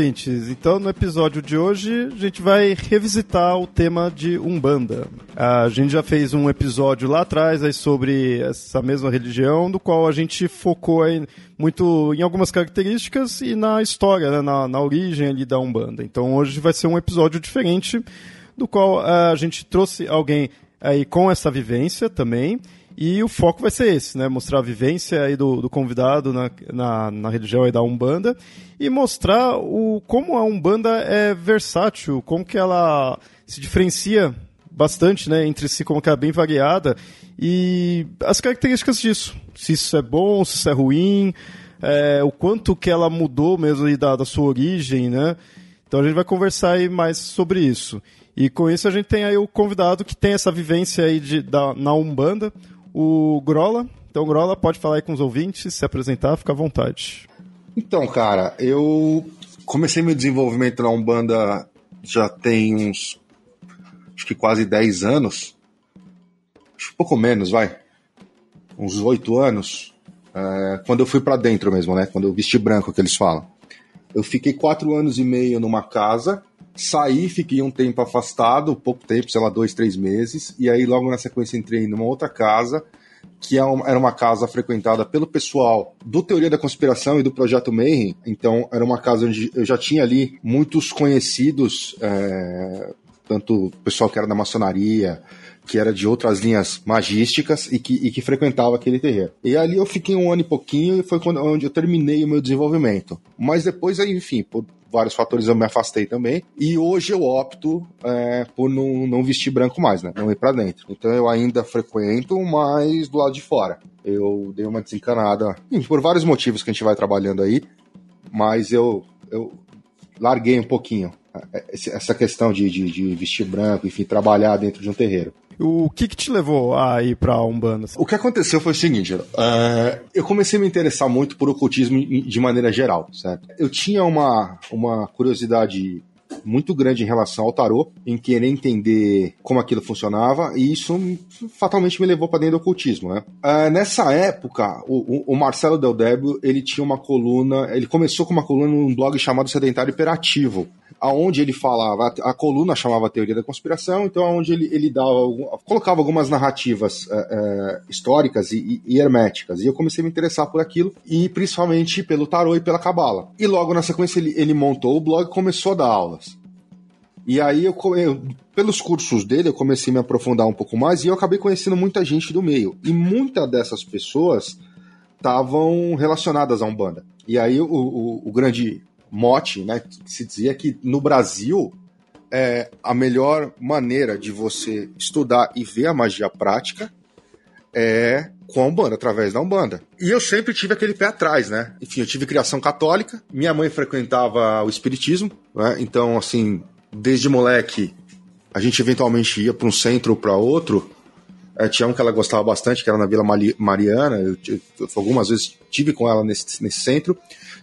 ouvintes. Então, no episódio de hoje, a gente vai revisitar o tema de Umbanda. A gente já fez um episódio lá atrás aí sobre essa mesma religião, do qual a gente focou aí muito em algumas características e na história, né, na, na origem ali da Umbanda. Então, hoje vai ser um episódio diferente, do qual a gente trouxe alguém aí com essa vivência também e o foco vai ser esse, né? Mostrar a vivência aí do, do convidado na, na, na, religião aí da Umbanda e mostrar o, como a Umbanda é versátil, como que ela se diferencia bastante né, entre si, como que é bem variada e as características disso. Se isso é bom, se isso é ruim, é, o quanto que ela mudou mesmo aí da, da sua origem, né? Então a gente vai conversar aí mais sobre isso. E com isso a gente tem aí o convidado que tem essa vivência aí de, da, na Umbanda, o Grola. Então, Grola, pode falar aí com os ouvintes, se apresentar, fica à vontade. Então, cara, eu comecei meu desenvolvimento na Umbanda já tem uns. Acho que quase 10 anos. Acho que pouco menos, vai. Uns 8 anos. É, quando eu fui para dentro mesmo, né? Quando eu vesti branco, que eles falam. Eu fiquei quatro anos e meio numa casa Saí, fiquei um tempo afastado, pouco tempo, sei lá, dois, três meses, e aí logo na sequência entrei numa outra casa, que é era uma casa frequentada pelo pessoal do Teoria da Conspiração e do Projeto Mayhem. Então, era uma casa onde eu já tinha ali muitos conhecidos, é, tanto o pessoal que era da maçonaria, que era de outras linhas magísticas e que, e que frequentava aquele terreiro. E ali eu fiquei um ano e pouquinho e foi quando, onde eu terminei o meu desenvolvimento. Mas depois, enfim, por vários fatores eu me afastei também. E hoje eu opto é, por não, não vestir branco mais, né? Não ir para dentro. Então eu ainda frequento, mas do lado de fora. Eu dei uma desencanada, por vários motivos que a gente vai trabalhando aí, mas eu, eu larguei um pouquinho é, essa questão de, de, de vestir branco, enfim, trabalhar dentro de um terreiro. O que, que te levou a ir pra Umbanda? O que aconteceu foi o seguinte: uh, eu comecei a me interessar muito por ocultismo de maneira geral, certo? Eu tinha uma, uma curiosidade muito grande em relação ao tarô, em querer entender como aquilo funcionava, e isso fatalmente me levou para dentro do ocultismo, né? Uh, nessa época, o, o, Marcelo Del Débio, ele tinha uma coluna, ele começou com uma coluna num blog chamado Sedentário Imperativo, aonde ele falava, a, coluna chamava Teoria da Conspiração, então aonde ele, ele dava, colocava algumas narrativas é, é, históricas e, e, herméticas, e eu comecei a me interessar por aquilo, e principalmente pelo tarô e pela cabala. E logo na sequência ele, ele montou o blog e começou a dar aulas. E aí, eu, eu, pelos cursos dele, eu comecei a me aprofundar um pouco mais e eu acabei conhecendo muita gente do meio. E muitas dessas pessoas estavam relacionadas a Umbanda. E aí, o, o, o grande mote, né, que se dizia que no Brasil é a melhor maneira de você estudar e ver a magia prática é com a Umbanda, através da Umbanda. E eu sempre tive aquele pé atrás, né? Enfim, eu tive criação católica, minha mãe frequentava o espiritismo, né? Então, assim, desde moleque, a gente eventualmente ia para um centro ou para outro. É, tinha um que ela gostava bastante, que era na Vila Mariana. Eu, eu, algumas vezes tive com ela nesse, nesse centro.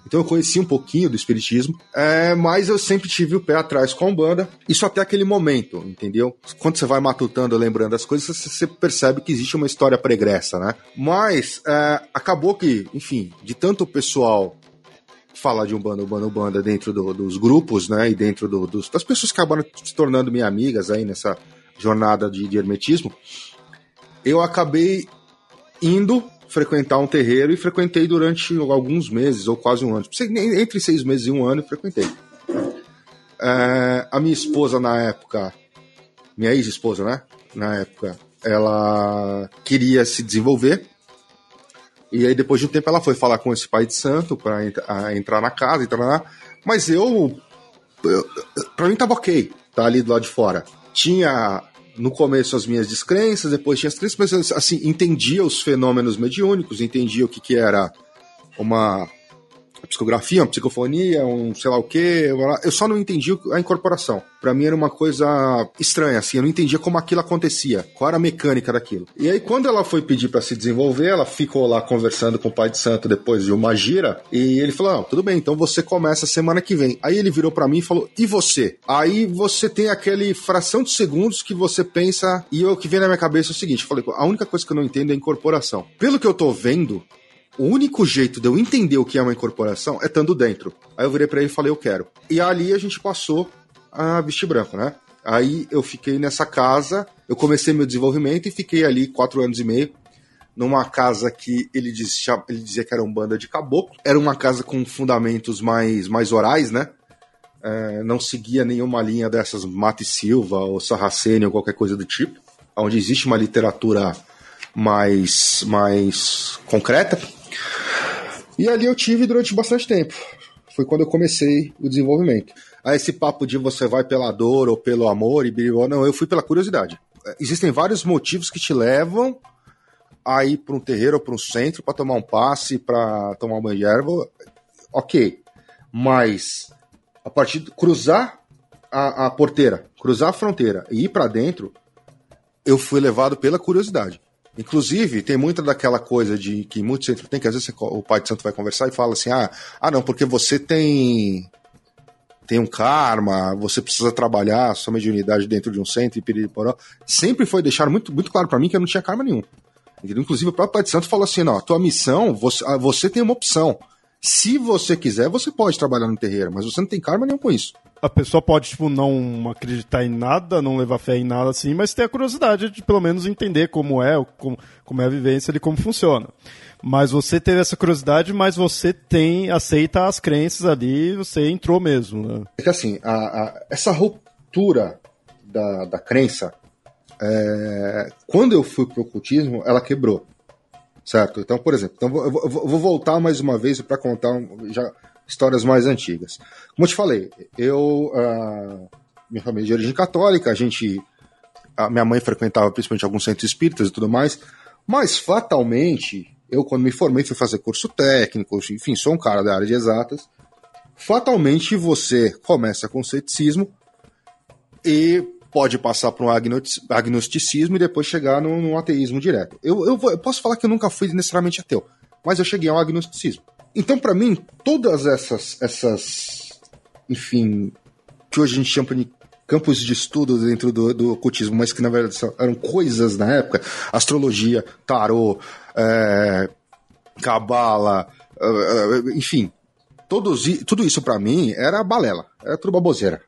Então eu conheci um pouquinho do espiritismo, é, mas eu sempre tive o pé atrás com a Umbanda, isso até aquele momento, entendeu? Quando você vai matutando, lembrando as coisas, você percebe que existe uma história pregressa, né? Mas é, acabou que, enfim, de tanto o pessoal falar de Umbanda, Umbanda, Umbanda dentro do, dos grupos, né, e dentro do, dos, das pessoas que acabaram se tornando minhas amigas aí nessa jornada de, de hermetismo, eu acabei indo frequentar um terreiro e frequentei durante alguns meses, ou quase um ano. Entre seis meses e um ano, frequentei. É, a minha esposa na época, minha ex-esposa, né? Na época, ela queria se desenvolver. E aí, depois de um tempo, ela foi falar com esse pai de santo para entrar na casa, entrar lá. Mas eu, eu. Pra mim tava ok, tá ali do lado de fora. Tinha no começo as minhas descrenças, depois tinha as crenças, mas assim, entendia os fenômenos mediúnicos, entendia o que, que era uma psicografia, uma psicofonia, um sei lá o quê. Eu só não entendi a incorporação. Para mim era uma coisa estranha, assim. Eu não entendia como aquilo acontecia, qual era a mecânica daquilo. E aí, quando ela foi pedir para se desenvolver, ela ficou lá conversando com o pai de santo depois de uma gira. E ele falou: Não, tudo bem, então você começa semana que vem. Aí ele virou para mim e falou: E você? Aí você tem aquele fração de segundos que você pensa. E o que vem na minha cabeça é o seguinte: eu falei, a única coisa que eu não entendo é a incorporação. Pelo que eu tô vendo, o único jeito de eu entender o que é uma incorporação é estando dentro. Aí eu virei para ele e falei, eu quero. E ali a gente passou a vestir branco, né? Aí eu fiquei nessa casa, eu comecei meu desenvolvimento e fiquei ali quatro anos e meio numa casa que ele dizia, ele dizia que era um banda de caboclo. Era uma casa com fundamentos mais, mais orais, né? É, não seguia nenhuma linha dessas Mate Silva ou Sarraceni ou qualquer coisa do tipo, onde existe uma literatura mais, mais concreta. E ali eu tive durante bastante tempo. Foi quando eu comecei o desenvolvimento. Aí esse papo de você vai pela dor ou pelo amor e não, eu fui pela curiosidade. Existem vários motivos que te levam a ir para um terreiro ou para um centro para tomar um passe, para tomar uma erva. Ok. Mas a partir de cruzar a, a porteira, cruzar a fronteira e ir para dentro, eu fui levado pela curiosidade. Inclusive, tem muita daquela coisa de que muitos centros tem, que às vezes o pai de santo vai conversar e fala assim: ah, ah, não, porque você tem tem um karma, você precisa trabalhar sua mediunidade dentro de um centro e piririporó. Sempre foi deixar muito, muito claro para mim que eu não tinha karma nenhum. Inclusive, o próprio Pai de Santo falou assim: ó, tua missão, você, ah, você tem uma opção. Se você quiser, você pode trabalhar no terreiro, mas você não tem karma nenhum com isso a pessoa pode, tipo, não acreditar em nada, não levar fé em nada assim, mas ter a curiosidade de pelo menos entender como é, como, como é a vivência e como funciona. Mas você teve essa curiosidade, mas você tem, aceita as crenças ali, você entrou mesmo, né? É que assim, a, a, essa ruptura da, da crença, é, quando eu fui pro ocultismo, ela quebrou. Certo? Então, por exemplo, então, eu, vou, voltar mais uma vez para contar, já histórias mais antigas. Como eu te falei, eu. Uh, minha família é de origem católica, a gente. A minha mãe frequentava principalmente alguns centros espíritas e tudo mais, mas fatalmente, eu, quando me formei, fui fazer curso técnico, enfim, sou um cara da área de exatas. Fatalmente você começa com ceticismo e pode passar para um agnosticismo e depois chegar no, no ateísmo direto. Eu, eu, eu, posso falar que eu nunca fui necessariamente ateu, mas eu cheguei ao agnosticismo. Então, para mim, todas essas, essas, enfim, que hoje a gente chama de campos de estudo dentro do, do ocultismo, mas que na verdade eram coisas na época, astrologia, tarô, é, cabala, é, enfim, todos, tudo isso para mim era balela, era tudo baboseira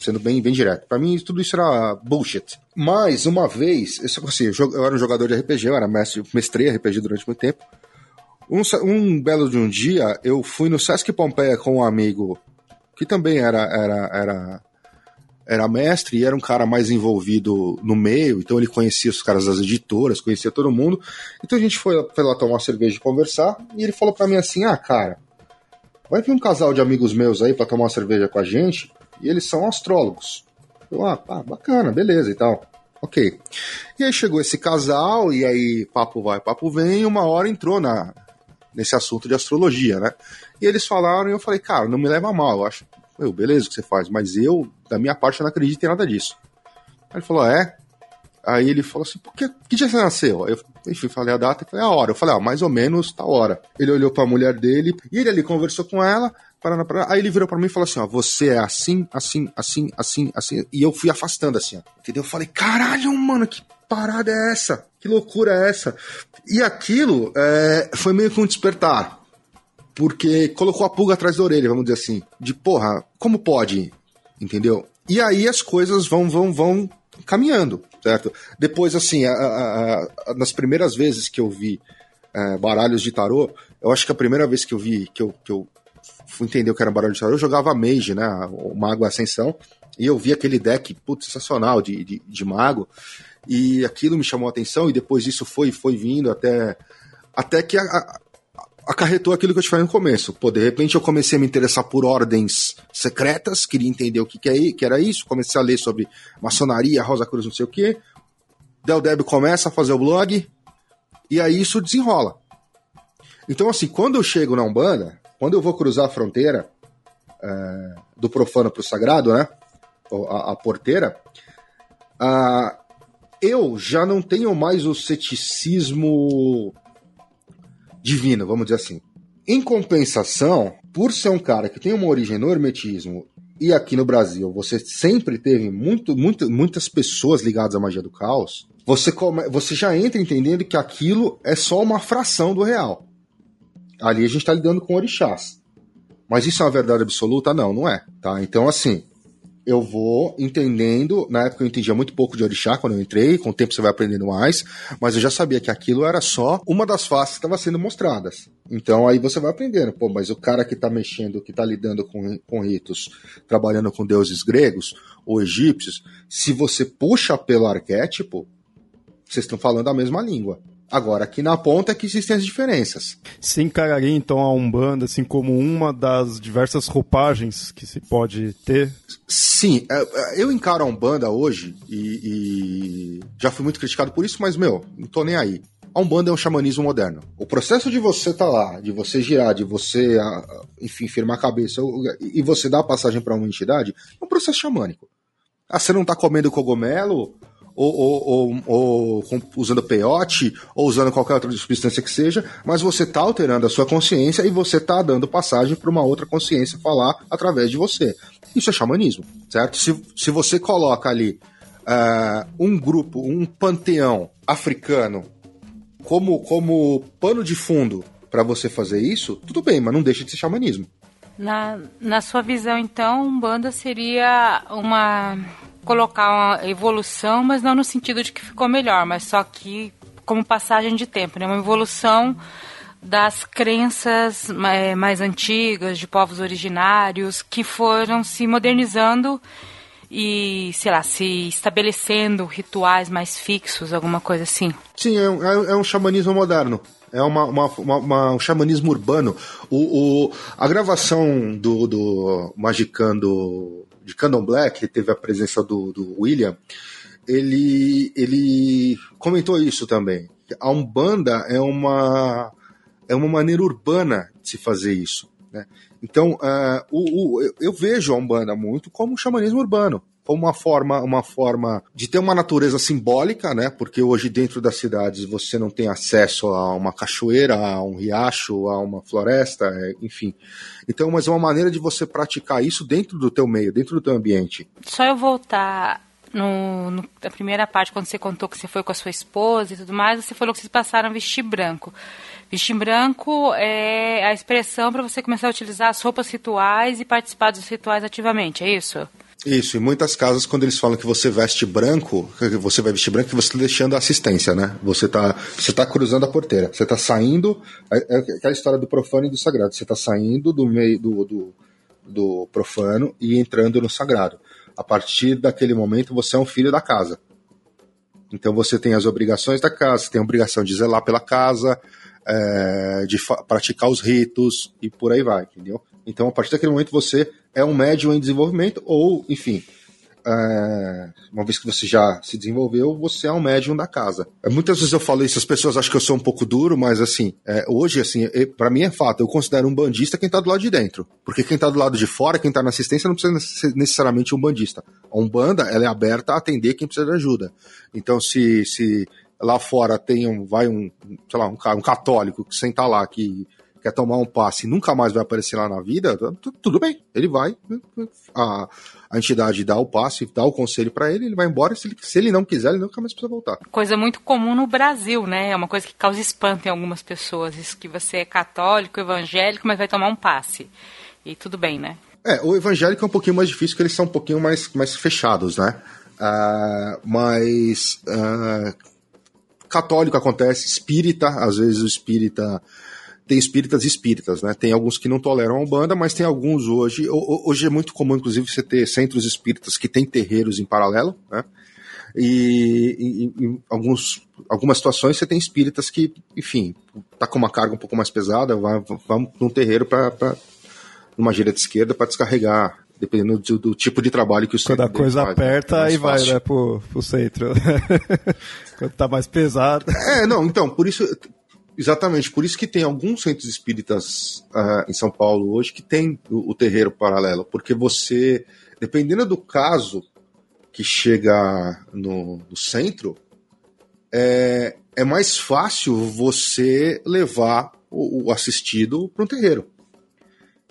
sendo bem, bem direto. Para mim, tudo isso era bullshit. Mas, uma vez, eu, assim, eu era um jogador de RPG, eu era mestre, mestrei RPG durante muito tempo. Um, um belo de um dia, eu fui no Sesc Pompeia com um amigo que também era, era, era, era mestre e era um cara mais envolvido no meio, então ele conhecia os caras das editoras, conhecia todo mundo. Então a gente foi, foi lá tomar uma cerveja e conversar, e ele falou para mim assim: Ah, cara, vai vir um casal de amigos meus aí para tomar uma cerveja com a gente, e eles são astrólogos. Eu, ah, pá, bacana, beleza e tal. Ok. E aí chegou esse casal, e aí papo vai, papo vem, e uma hora entrou na, nesse assunto de astrologia, né? E eles falaram e eu falei, cara, não me leva mal, eu acho, meu, beleza o que você faz, mas eu, da minha parte, eu não acredito em nada disso. Aí ele falou, é? Aí ele falou assim, por que, que dia você nasceu? Eu, enfim, falei a data falei a hora. Eu falei, ah, mais ou menos tal hora. Ele olhou pra mulher dele e ele ali conversou com ela, parando, parando, aí ele virou para mim e falou assim, ó, você é assim, assim, assim, assim, assim, e eu fui afastando assim, ó, entendeu? Eu falei, caralho, mano, que parada é essa? Que loucura é essa? E aquilo é, foi meio que um despertar. Porque colocou a pulga atrás da orelha, vamos dizer assim. De porra, como pode? Entendeu? E aí as coisas vão, vão, vão caminhando, certo? Depois, assim, a, a, a, nas primeiras vezes que eu vi é, baralhos de tarô, eu acho que a primeira vez que eu vi, que eu, que eu o que era baralho de tarô, eu jogava Mage, né? O Mago Ascensão. E eu vi aquele deck, putz, sensacional de, de, de mago. E aquilo me chamou a atenção, e depois isso foi foi vindo até, até que a, a, acarretou aquilo que eu te falei no começo. Pô, de repente eu comecei a me interessar por ordens secretas, queria entender o que, que, é, que era isso, comecei a ler sobre maçonaria, Rosa Cruz, não sei o quê. Del Deb começa a fazer o blog, e aí isso desenrola. Então, assim, quando eu chego na Umbanda, quando eu vou cruzar a fronteira é, do profano para o sagrado, né? A, a porteira, eu já não tenho mais o ceticismo divino, vamos dizer assim. Em compensação, por ser um cara que tem uma origem no hermetismo e aqui no Brasil você sempre teve muito, muito, muitas pessoas ligadas à magia do caos, você, come, você já entra entendendo que aquilo é só uma fração do real. Ali a gente está lidando com orixás. Mas isso é uma verdade absoluta? Não, não é. Tá? Então, assim, eu vou entendendo. Na época eu entendia muito pouco de orixá quando eu entrei, com o tempo você vai aprendendo mais, mas eu já sabia que aquilo era só uma das faces que estava sendo mostradas. Então aí você vai aprendendo, pô, mas o cara que está mexendo, que está lidando com, com ritos, trabalhando com deuses gregos ou egípcios, se você puxa pelo arquétipo, vocês estão falando a mesma língua. Agora, aqui na ponta é que existem as diferenças. Se encararia, então, a Umbanda assim como uma das diversas roupagens que se pode ter? Sim, é, é, eu encaro a Umbanda hoje e, e já fui muito criticado por isso, mas, meu, não tô nem aí. A Umbanda é um xamanismo moderno. O processo de você estar tá lá, de você girar, de você, enfim, firmar a cabeça e você dar a passagem para uma entidade, é um processo xamânico. Ah, você não tá comendo cogumelo, ou, ou, ou, ou usando peiote, ou usando qualquer outra substância que seja, mas você está alterando a sua consciência e você está dando passagem para uma outra consciência falar através de você. Isso é xamanismo, certo? Se, se você coloca ali uh, um grupo, um panteão africano como, como pano de fundo para você fazer isso, tudo bem, mas não deixa de ser xamanismo. Na, na sua visão, então, banda seria uma colocar uma evolução, mas não no sentido de que ficou melhor, mas só que como passagem de tempo, né? Uma evolução das crenças é, mais antigas, de povos originários, que foram se modernizando e, sei lá, se estabelecendo rituais mais fixos, alguma coisa assim. Sim, é um, é um xamanismo moderno. É uma, uma, uma, uma, um xamanismo urbano. O, o, a gravação do, do Magicando de Candomblé, que teve a presença do, do William, ele, ele comentou isso também. A Umbanda é uma, é uma maneira urbana de se fazer isso. Né? Então, uh, o, o, eu vejo a Umbanda muito como um xamanismo urbano uma forma, uma forma de ter uma natureza simbólica, né? Porque hoje dentro das cidades você não tem acesso a uma cachoeira, a um riacho, a uma floresta, é, enfim. Então, mas é uma maneira de você praticar isso dentro do teu meio, dentro do teu ambiente. Só eu voltar no, no, na primeira parte, quando você contou que você foi com a sua esposa e tudo mais, você falou que vocês passaram a vestir branco. Vestir branco é a expressão para você começar a utilizar as roupas rituais e participar dos rituais ativamente, é isso? Isso, em muitas casas, quando eles falam que você veste branco, que você vai vestir branco, você está deixando a assistência, né? Você está você tá cruzando a porteira. Você está saindo. É, é aquela história do profano e do sagrado. Você está saindo do meio do, do, do profano e entrando no sagrado. A partir daquele momento, você é um filho da casa. Então você tem as obrigações da casa, você tem a obrigação de zelar pela casa, é, de praticar os ritos e por aí vai, entendeu? Então, a partir daquele momento, você é um médium em desenvolvimento, ou, enfim, é, uma vez que você já se desenvolveu, você é um médium da casa. É, muitas vezes eu falo isso, as pessoas acham que eu sou um pouco duro, mas assim, é, hoje, assim, para mim é fato, eu considero um bandista quem tá do lado de dentro. Porque quem tá do lado de fora, quem tá na assistência, não precisa ser necessariamente um bandista. A Umbanda, ela é aberta a atender quem precisa de ajuda. Então, se, se lá fora tem um, vai um, sei lá, um, um católico que senta lá, que quer tomar um passe e nunca mais vai aparecer lá na vida, tudo bem, ele vai, a, a entidade dá o passe, dá o conselho para ele, ele vai embora, se ele, se ele não quiser, ele nunca mais precisa voltar. Coisa muito comum no Brasil, né? É uma coisa que causa espanto em algumas pessoas, isso que você é católico, evangélico, mas vai tomar um passe. E tudo bem, né? É, o evangélico é um pouquinho mais difícil, porque eles são um pouquinho mais, mais fechados, né? Uh, mas uh, católico acontece, espírita, às vezes o espírita tem espíritas e espíritas, né? Tem alguns que não toleram a Umbanda, mas tem alguns hoje. Hoje é muito comum, inclusive, você ter centros espíritas que têm terreiros em paralelo, né? E, em alguns, algumas situações você tem espíritas que, enfim, tá com uma carga um pouco mais pesada, vai, vai num terreiro para numa gira de esquerda para descarregar dependendo do, do, tipo de trabalho que o centro Quando a coisa faz, né? aperta, é aí vai, né, pro, pro centro. Quando tá mais pesado. É, não, então, por isso, exatamente, por isso que tem alguns centros espíritas uh, em São Paulo hoje que tem o, o, terreiro paralelo, porque você, dependendo do caso que chega no, no centro, é, é mais fácil você levar o, o assistido para um terreiro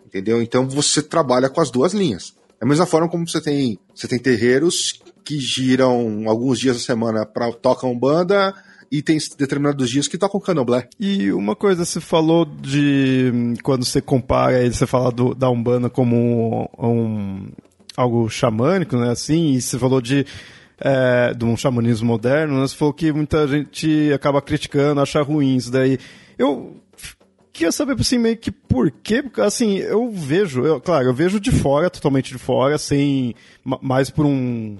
entendeu? Então você trabalha com as duas linhas. Da mesma forma como você tem, você tem terreiros que giram alguns dias da semana para tocam banda e tem determinados dias que tocam candomblé. E uma coisa, você falou de quando você compara, você fala do, da Umbanda como um, um, algo xamânico, né, assim, e você falou de é, de um xamanismo moderno, né, você falou que muita gente acaba criticando, acha ruim isso daí. Eu queria saber, assim, meio que por quê, porque, assim, eu vejo, eu, claro, eu vejo de fora, totalmente de fora, sem, mais por um,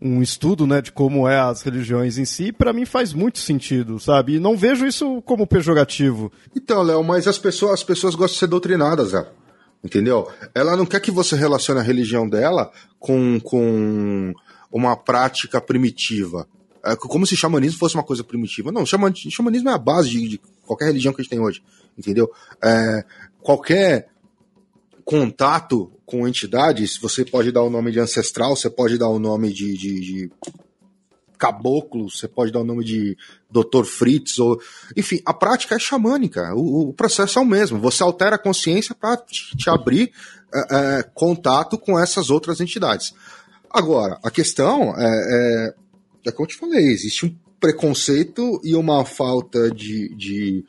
um estudo, né, de como é as religiões em si, para mim faz muito sentido, sabe? E não vejo isso como pejorativo. Então, Léo, mas as pessoas, as pessoas gostam de ser doutrinadas, Zé. Entendeu? Ela não quer que você relacione a religião dela com, com uma prática primitiva. É como se xamanismo fosse uma coisa primitiva. Não, xamanismo é a base de, de qualquer religião que a gente tem hoje entendeu? É, qualquer contato com entidades, você pode dar o nome de ancestral, você pode dar o nome de, de, de caboclo, você pode dar o nome de Dr. Fritz, ou enfim, a prática é xamânica, o, o processo é o mesmo. Você altera a consciência para te, te, abrir é, é, contato com essas outras entidades. Agora, a questão é, é, é como eu te falei, existe um preconceito e uma falta de, de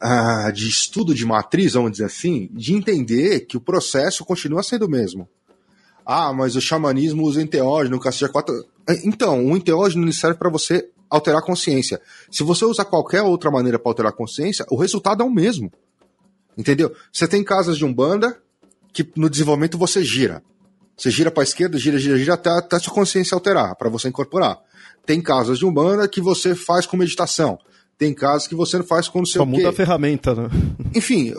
ah, de estudo de matriz, vamos dizer assim, de entender que o processo continua sendo o mesmo. Ah, mas o xamanismo usa enteógeno, cacete 4. Então, o enteógeno serve para você alterar a consciência. Se você usar qualquer outra maneira para alterar a consciência, o resultado é o mesmo. Entendeu? Você tem casas de umbanda que no desenvolvimento você gira. Você gira para esquerda, gira, gira, gira até, até a sua consciência alterar, para você incorporar. Tem casas de umbanda que você faz com meditação. Tem casos que você não faz com o seu. Só muda a ferramenta, né? Enfim,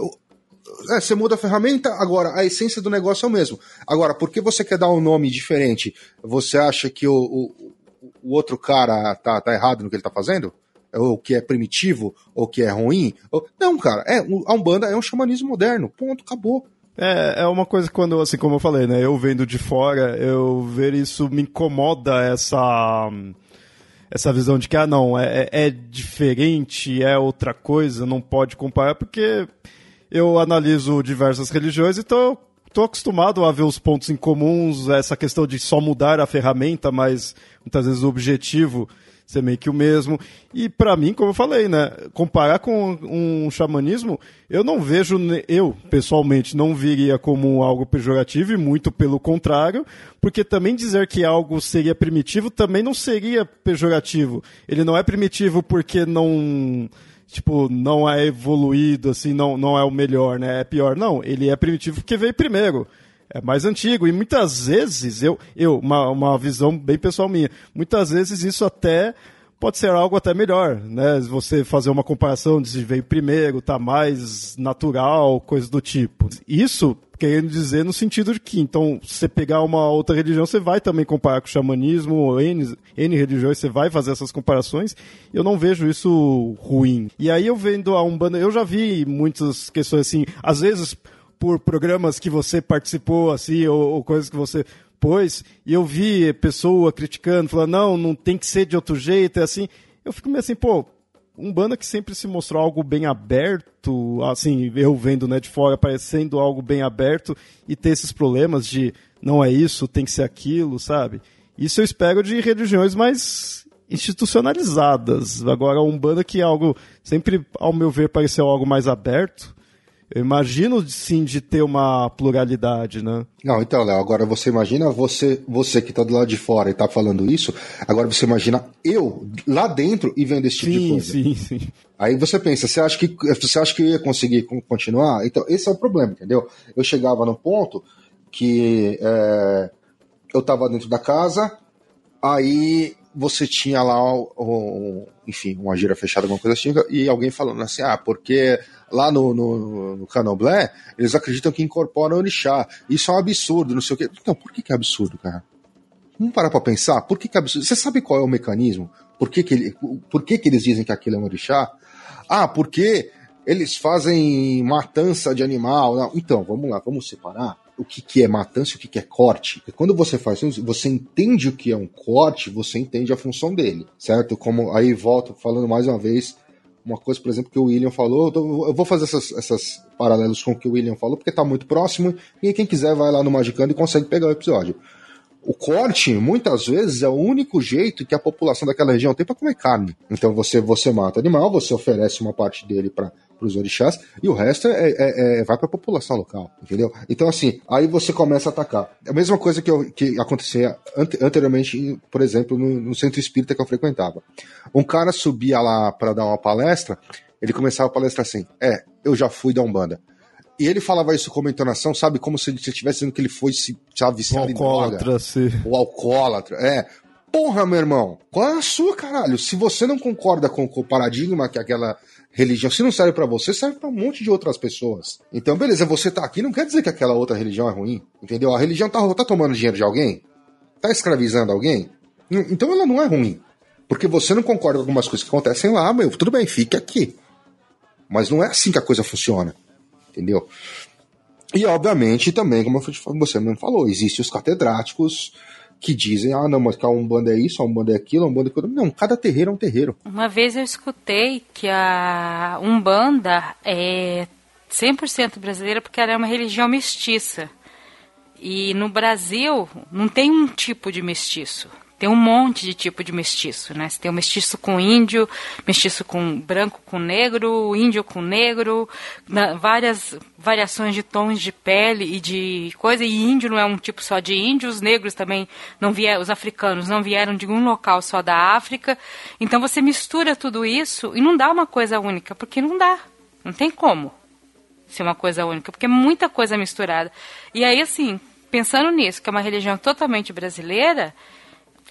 é, você muda a ferramenta, agora a essência do negócio é o mesmo. Agora, por que você quer dar um nome diferente? Você acha que o, o, o outro cara tá, tá errado no que ele tá fazendo? Ou que é primitivo, ou que é ruim? Ou... Não, cara, é, a Umbanda é um xamanismo moderno. Ponto, acabou. É, é uma coisa que quando, assim como eu falei, né? Eu vendo de fora, eu ver isso me incomoda essa essa visão de que, ah, não, é, é, é diferente, é outra coisa, não pode comparar, porque eu analiso diversas religiões e tô, tô acostumado a ver os pontos em comuns, essa questão de só mudar a ferramenta, mas muitas vezes o objetivo ser meio que o mesmo. E para mim, como eu falei, né, comparar com um xamanismo, eu não vejo, eu pessoalmente não viria como algo pejorativo e muito pelo contrário, porque também dizer que algo seria primitivo também não seria pejorativo. Ele não é primitivo porque não tipo, não é evoluído, assim, não, não é o melhor, né? É pior. Não, ele é primitivo porque veio primeiro é mais antigo. E muitas vezes, eu, eu uma, uma visão bem pessoal minha, muitas vezes isso até pode ser algo até melhor, né? Você fazer uma comparação de se veio primeiro, tá mais natural, coisas do tipo. Isso querendo dizer no sentido de que, então, você pegar uma outra religião, você vai também comparar com o xamanismo, N, N religiões, você vai fazer essas comparações. Eu não vejo isso ruim. E aí eu vendo a Umbanda, eu já vi muitas questões assim, às vezes por programas que você participou, assim, ou, ou coisas que você pôs, e eu vi pessoa criticando, falando, não, não tem que ser de outro jeito, é assim. Eu fico meio assim, pô, um banda que sempre se mostrou algo bem aberto, assim, eu vendo né, de fora, parecendo algo bem aberto, e ter esses problemas de não é isso, tem que ser aquilo, sabe? Isso eu espero de religiões mais institucionalizadas. Agora, um banda que é algo sempre, ao meu ver, pareceu algo mais aberto, Eu imagino sim de ter uma pluralidade, né? Não, então, Léo, agora você imagina você, você que tá do lado de fora e tá falando isso, agora você imagina eu lá dentro e vendo esse tipo sim, de coisa. Sim, sim, sim. Aí você pensa, você acha que você acha que eu ia conseguir continuar? Então, esse é o problema, entendeu? Eu chegava no ponto que é, eu tava dentro da casa, aí você tinha lá, um, enfim, uma gira fechada, alguma coisa assim, e alguém falando assim, ah, porque lá no, no, no Candomblé, eles acreditam que incorporam orixá. Isso é um absurdo, não sei o quê. Então, por que, que é absurdo, cara? Vamos parar pra pensar, por que, que é absurdo? Você sabe qual é o mecanismo? Por que, que, ele, por que, que eles dizem que aquilo é um orixá? Ah, porque eles fazem matança de animal. Não. Então, vamos lá, vamos separar o que, que é matança e o que, que é corte. E quando você faz isso, você entende o que é um corte, você entende a função dele, certo? Como aí volto falando mais uma vez uma coisa, por exemplo, que o William falou. Eu vou fazer essas, essas paralelos com o que o William falou, porque tá muito próximo. E quem quiser vai lá no Magicando e consegue pegar o episódio. O corte, muitas vezes, é o único jeito que a população daquela região tem para comer carne. Então você, você mata animal, você oferece uma parte dele para os orixás e o resto é, é, é vai para a população local, entendeu? Então, assim, aí você começa a atacar. É a mesma coisa que, eu, que acontecia anteriormente, por exemplo, no, no centro espírita que eu frequentava. Um cara subia lá para dar uma palestra, ele começava a palestra assim: É, eu já fui da Umbanda. E ele falava isso com uma entonação, sabe? Como se ele estivesse dizendo que ele foi, sabe, viciado em droga. O alcoólatra, é. Porra, meu irmão, qual é a sua, caralho? Se você não concorda com, o paradigma que aquela religião, se não serve para você, serve para um monte de outras pessoas. Então, beleza, você tá aqui, não quer dizer que aquela outra religião é ruim, entendeu? A religião tá, tá tomando dinheiro de alguém? Tá escravizando alguém? Então ela não é ruim. Porque você não concorda com algumas coisas que acontecem lá, meu, tudo bem, fique aqui. Mas não é assim que a coisa funciona entendeu? E, obviamente, também, como você mesmo falou, existem os catedráticos que dizem, ah, não, mas que a Umbanda é isso, a Umbanda é aquilo, a Umbanda é aquilo. Não, cada terreiro é um terreiro. Uma vez eu escutei que a Umbanda é 100% brasileira porque ela é uma religião mestiça. E no Brasil não tem um tipo de mestiço tem um monte de tipo de mestiço, né? Você tem o mestiço com índio, mestiço com branco com negro, índio com negro, na, várias variações de tons de pele e de coisa. E índio não é um tipo só de índio, os negros também não vieram, os africanos não vieram de um local só da África. Então você mistura tudo isso e não dá uma coisa única, porque não dá, não tem como ser uma coisa única, porque é muita coisa misturada. E aí assim, pensando nisso, que é uma religião totalmente brasileira,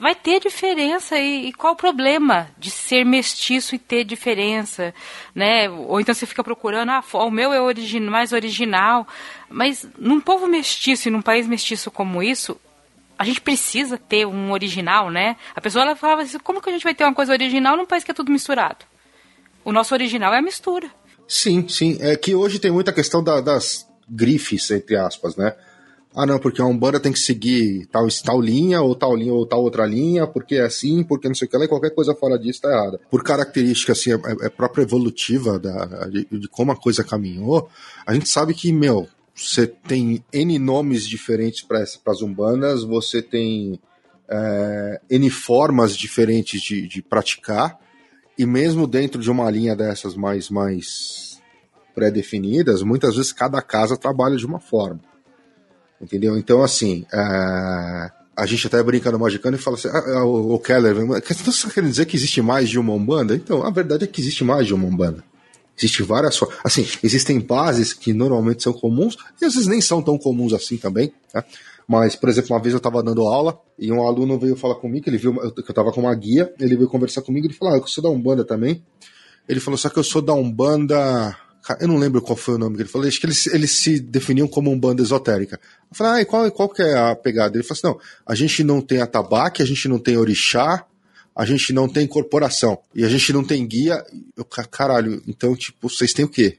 vai ter diferença e, e, qual o problema de ser mestiço e ter diferença, né? Ou então você fica procurando, ah, o meu é origi mais original, mas num povo mestiço e num país mestiço como isso, a gente precisa ter um original, né? A pessoa ela falava assim, como que a gente vai ter uma coisa original num país que é tudo misturado? O nosso original é a mistura. Sim, sim. É que hoje tem muita questão da, das grifes, entre aspas, né? Ah, não, porque a Umbanda tem que seguir tal, tal linha, ou tal linha, ou tal outra linha, porque é assim, porque não sei o que lá, e qualquer coisa fora disso tá errada. Por característica, assim, é, é própria evolutiva da, de, de, como a coisa caminhou, a gente sabe que, meu, você tem N nomes diferentes para as Umbandas, você tem é, N formas diferentes de, de praticar, e mesmo dentro de uma linha dessas mais, mais pré-definidas, muitas vezes cada casa trabalha de uma forma. Entendeu? Então, assim, uh, a gente até brinca no Magicano e fala assim: ah, ah o, o Keller, você está querendo dizer que existe mais de uma Umbanda? Então, a verdade é que existe mais de uma Umbanda. Existem várias formas. Assim, existem bases que normalmente são comuns, e às vezes nem são tão comuns assim também, tá? Mas, por exemplo, uma vez eu estava dando aula e um aluno veio falar comigo, ele viu que eu estava com uma guia, ele veio conversar comigo e falou: Ah, eu sou da Umbanda também. Ele falou: Só que eu sou da Umbanda eu não lembro qual foi o nome que ele falou. Acho que eles, eles se definiam como um banda esotérica. Eu falei, ah, e qual, qual que é a pegada? Ele falou assim: não, a gente não tem atabaque, a gente não tem orixá, a gente não tem corporação. E a gente não tem guia. Eu, caralho, então, tipo, vocês têm o quê?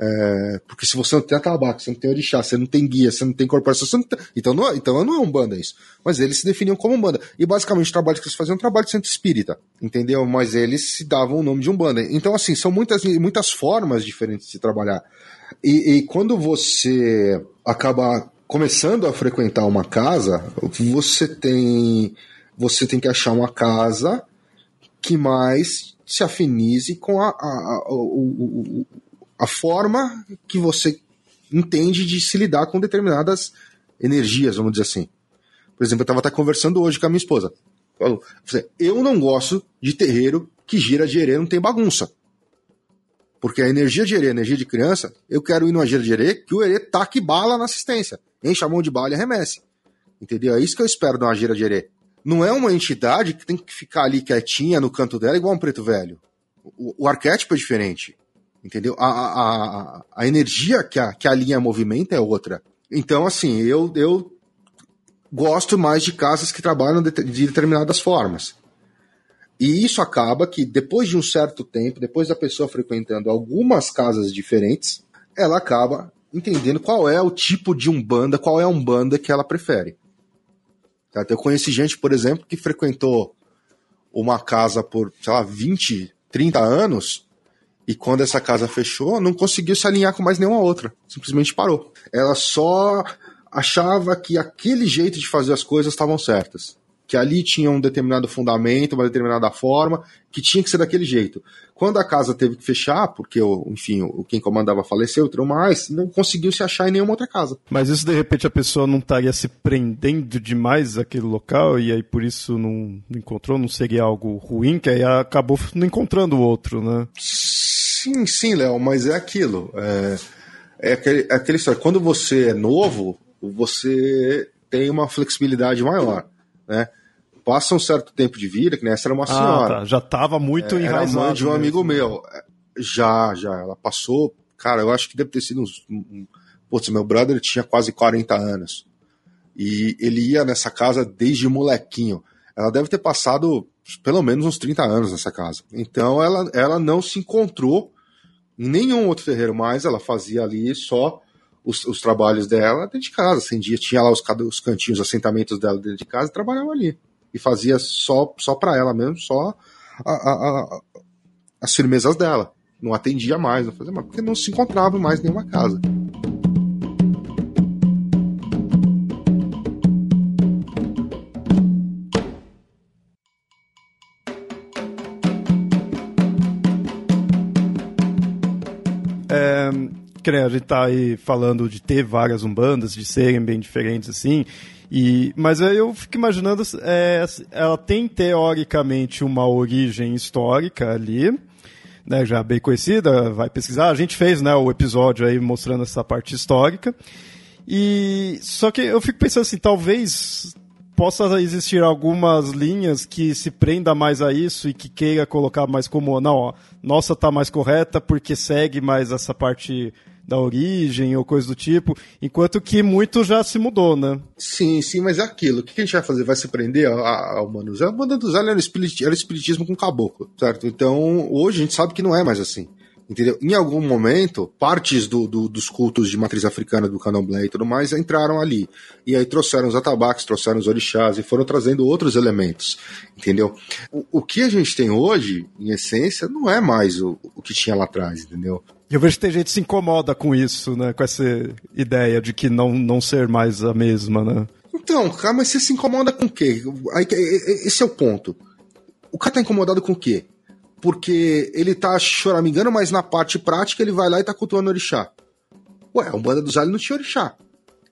É, porque se você não tem atabaque, você não tem orixá, você não tem guia, você não tem corporação, não tem, então, não, é, então não é um banda isso. Mas eles se definiam como um banda. E basicamente o trabalho que eles faziam é um trabalho de centro espírita, entendeu? Mas eles se davam o nome de um banda. Então, assim, são muitas, muitas formas diferentes de trabalhar. E, e quando você acaba começando a frequentar uma casa, você tem, você tem que achar uma casa que mais se afinize com a, a, a o, o a forma que você entende de se lidar com determinadas energias, vamos dizer assim. Por exemplo, eu estava até conversando hoje com a minha esposa. Eu não gosto de terreiro que gira de herê, não tem bagunça. Porque a energia de herê, a energia de criança, eu quero ir numa gira de herê que o herê taque bala na assistência. Enche a mão de bala e arremesse. Entendeu? É isso que eu espero de uma gira de herê. Não é uma entidade que tem que ficar ali quietinha no canto dela igual um preto velho. O, o arquétipo é diferente. Entendeu? A, a, a, energia que a, que a linha movimenta é outra. Então, assim, eu, eu gosto mais de casas que trabalham de, de determinadas formas. E isso acaba que, depois de um certo tempo, depois da pessoa frequentando algumas casas diferentes, ela acaba entendendo qual é o tipo de umbanda, qual é a umbanda que ela prefere. Eu conheci gente, por exemplo, que frequentou uma casa por, sei lá, 20, 30 anos, e quando essa casa fechou, não conseguiu se alinhar com mais nenhuma outra. Simplesmente parou. Ela só achava que aquele jeito de fazer as coisas estavam certas que ali tinha um determinado fundamento, uma determinada forma, que tinha que ser daquele jeito. Quando a casa teve que fechar, porque, enfim, quem comandava faleceu e tudo mais, não conseguiu se achar em nenhuma outra casa. Mas isso, de repente, a pessoa não estaria se prendendo demais àquele local e aí por isso não, não encontrou, não seria algo ruim, que aí acabou não encontrando o outro, né? Sim, sim, Léo, mas é aquilo. É, é aquele, é história. Quando você é novo, você tem uma flexibilidade maior, né? passa um certo tempo de vida, que nessa era uma ah, senhora. Tá. Já estava muito é, enraizado. Era mãe de um amigo meu. Já, já. Ela passou, cara, eu acho que deve ter sido uns. Um, putz, meu brother tinha quase 40 anos. E ele ia nessa casa desde molequinho. Ela deve ter passado pelo menos uns 30 anos nessa casa. Então ela, ela não se encontrou em nenhum outro terreiro mais, ela fazia ali só os, os trabalhos dela dentro de casa. Acendia, tinha lá os, os cantinhos, os assentamentos dela dentro de casa e trabalhava ali e fazia só, só para ela mesmo, só a, a, a, as firmezas dela. Não atendia mais, não fazia mais, porque não se encontrava mais nenhuma casa. A gente tá aí falando de ter várias umbandas, de serem bem diferentes assim, e, mas eu fico imaginando, é, ela tem teoricamente uma origem histórica ali, né, já bem conhecida, vai pesquisar. A gente fez né, o episódio aí mostrando essa parte histórica. E só que eu fico pensando assim, talvez possa existir algumas linhas que se prenda mais a isso e que queira colocar mais como, não, ó, nossa tá mais correta porque segue mais essa parte da origem ou coisa do tipo, enquanto que muito já se mudou, né? Sim, sim, mas é aquilo. O que a gente vai fazer? Vai se prender ao Manuzé? O Manuzé era, era espiritismo com caboclo, certo? Então, hoje a gente sabe que não é mais assim. Entendeu? Em algum momento, partes do, do, dos cultos de matriz africana, do candomblé e tudo mais, entraram ali. E aí trouxeram os atabaques, trouxeram os orixás e foram trazendo outros elementos. Entendeu? O, o que a gente tem hoje, em essência, não é mais o, o que tinha lá atrás, entendeu? Eu vejo que tem gente que se incomoda com isso, né? Com essa ideia de que não, não ser mais a mesma, né? Então, cara, mas você se incomoda com o quê? Aí, esse é o ponto. O cara tá incomodado com o quê? Porque ele tá choramingando, mas na parte prática ele vai lá e tá cultuando orixá. Ué, a Umbanda dos Alhos não tinha orixá.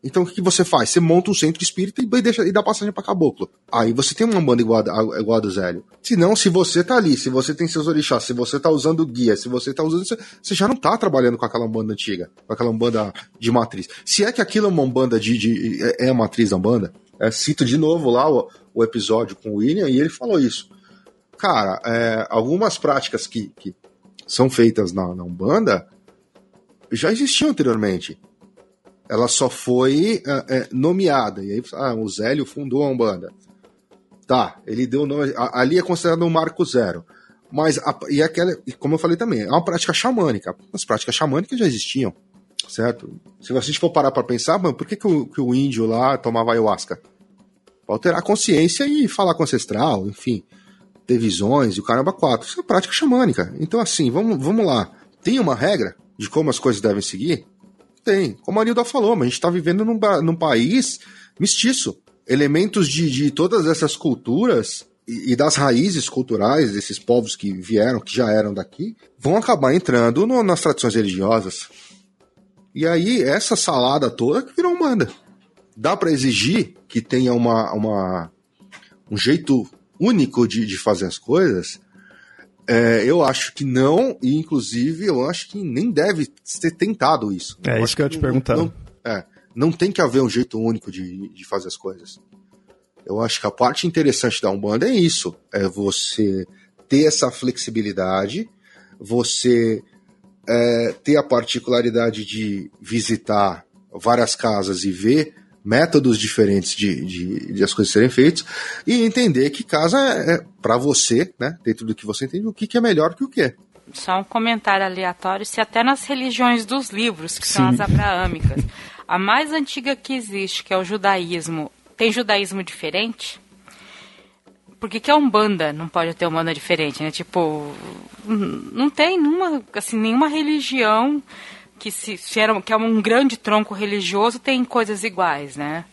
Então o que, você faz? Você monta um centro espírita e, deixa, e dá passagem para caboclo. Aí você tem uma banda igual a, igual a do Zélio. Se não, se você tá ali, se você tem seus orixás, se você tá usando guia, se você tá usando. Você já não tá trabalhando com aquela banda antiga, com aquela banda de matriz. Se é que aquilo é uma banda de. de é, é a matriz da banda, é, cito de novo lá o, o, episódio com o William e ele falou isso. Cara, é, algumas práticas que, que são feitas na, na Umbanda já existiam anteriormente. Ela só foi é, é, nomeada. E aí, ah, o Zélio fundou a Umbanda. Tá, ele deu o nome. Ali é considerado um marco zero. Mas, a, e aquela, como eu falei também, é uma prática xamânica. As práticas xamânicas já existiam, certo? Se a gente for parar para pensar, mano, por que, que, o, que o índio lá tomava ayahuasca? Pra alterar a consciência e falar com o ancestral, enfim, ter visões e o caramba quatro. Isso é prática xamânica. Então, assim, vamos, vamos lá. Tem uma regra de como as coisas devem seguir? Tem. Como a Nilda falou, mas a gente está vivendo num, num país mestiço. Elementos de, de todas essas culturas e, e, das raízes culturais desses povos que vieram, que já eram daqui, vão acabar entrando no, nas tradições religiosas. E aí, essa salada toda que virou Umbanda. Dá para exigir que tenha uma, uma, um jeito único de, de fazer as coisas? É, eu acho que não, e inclusive eu acho que nem deve ser tentado isso. É eu isso que eu ia te perguntar. Não, é, não tem que haver um jeito único de, de fazer as coisas. Eu acho que a parte interessante da Umbanda é isso: é você ter essa flexibilidade, você é, ter a particularidade de visitar várias casas e ver métodos diferentes de, de, de as coisas serem feitas e entender que casa é, é para você, né, dentro do que você entende, o que, que é melhor que o que. Só um comentário aleatório, se até nas religiões dos livros, que Sim. são as abraâmicas, a mais antiga que existe, que é o judaísmo, tem judaísmo diferente? por que, que a Umbanda não pode ter uma Umbanda diferente, né? Tipo, não tem nenhuma, assim, nenhuma religião que se, se era, que é um grande tronco religioso tem coisas iguais, né?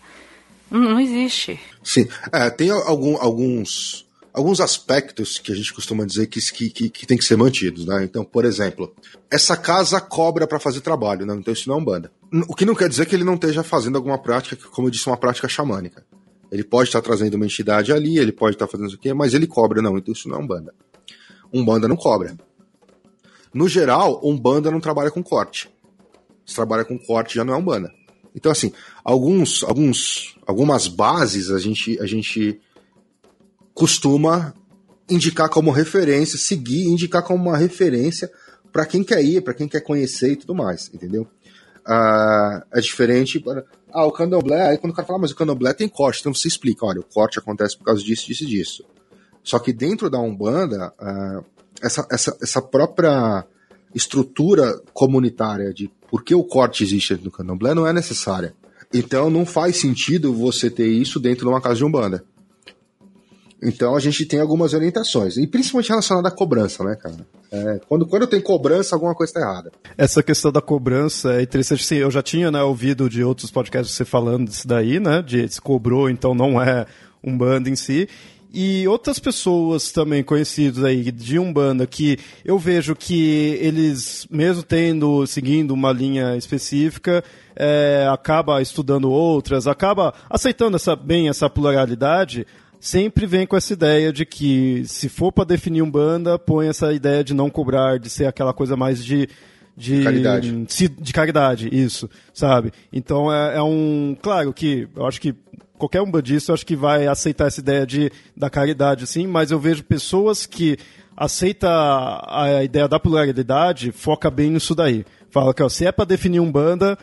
Não, existe. Sim, é, tem algum, alguns alguns aspectos que a gente costuma dizer que, que, que, tem que ser mantidos, né? Então, por exemplo, essa casa cobra para fazer trabalho, né? Então isso não é Umbanda. O que não quer dizer que ele não esteja fazendo alguma prática, como eu disse, uma prática xamânica. Ele pode estar trazendo uma entidade ali, ele pode estar fazendo isso aqui, mas ele cobra, não. Então isso não é um banda. Um banda não cobra. No geral, um banda não trabalha com corte. Se trabalha com corte, já não é um banda. Então, assim, alguns, alguns, algumas bases a gente, a gente costuma indicar como referência, seguir, indicar como uma referência para quem quer ir, para quem quer conhecer e tudo mais, entendeu? Uh, é diferente. Ah, o candomblé, aí quando o cara fala, ah, mas o candomblé tem corte, então você explica, olha, o corte acontece por causa disso, disso e disso. Só que dentro da Umbanda, uh, essa, essa, essa própria estrutura comunitária de por que o corte existe do candomblé não é necessária. Então não faz sentido você ter isso dentro de uma casa de Umbanda. Então a gente tem algumas orientações, e principalmente relacionada à cobrança, né, cara? É, quando, quando tem cobrança, alguma coisa está errada. Essa questão da cobrança é interessante. Sim, eu já tinha né, ouvido de outros podcasts você falando disso daí, né? De se cobrou, então não é um bando em si. E outras pessoas também conhecidas aí de Umbanda que eu vejo que eles, mesmo tendo, seguindo uma linha específica, é, acaba estudando outras, acaba aceitando essa, bem essa pluralidade, sempre vem com essa ideia de que se for para definir um banda, põe essa ideia de não cobrar, de ser aquela coisa mais de de caridade. de caridade, isso, sabe? Então é, é, um, claro que eu acho que qualquer um bandista acho que vai aceitar essa ideia de da caridade, assim, mas eu vejo pessoas que aceita a ideia da pluralidade, foca bem nisso daí. Fala que ó, se é para definir um banda,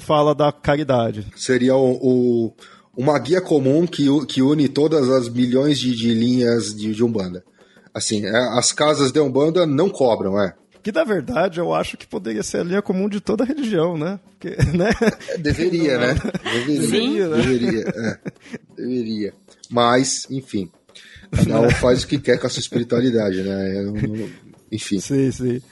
fala da caridade. Seria o, o uma guia comum que, que une todas as milhões de, de linhas de, de Umbanda. Assim, é, as casas de Umbanda não cobram, é. Que na verdade eu acho que poderia ser a linha comum de toda a religião, né? Porque, né? É, deveria, né? Deveria, Sim. Né? Deveria, é. Deveria. Mas, enfim. Cada um faz o que quer com a sua espiritualidade, né? enfim. Sim, sim.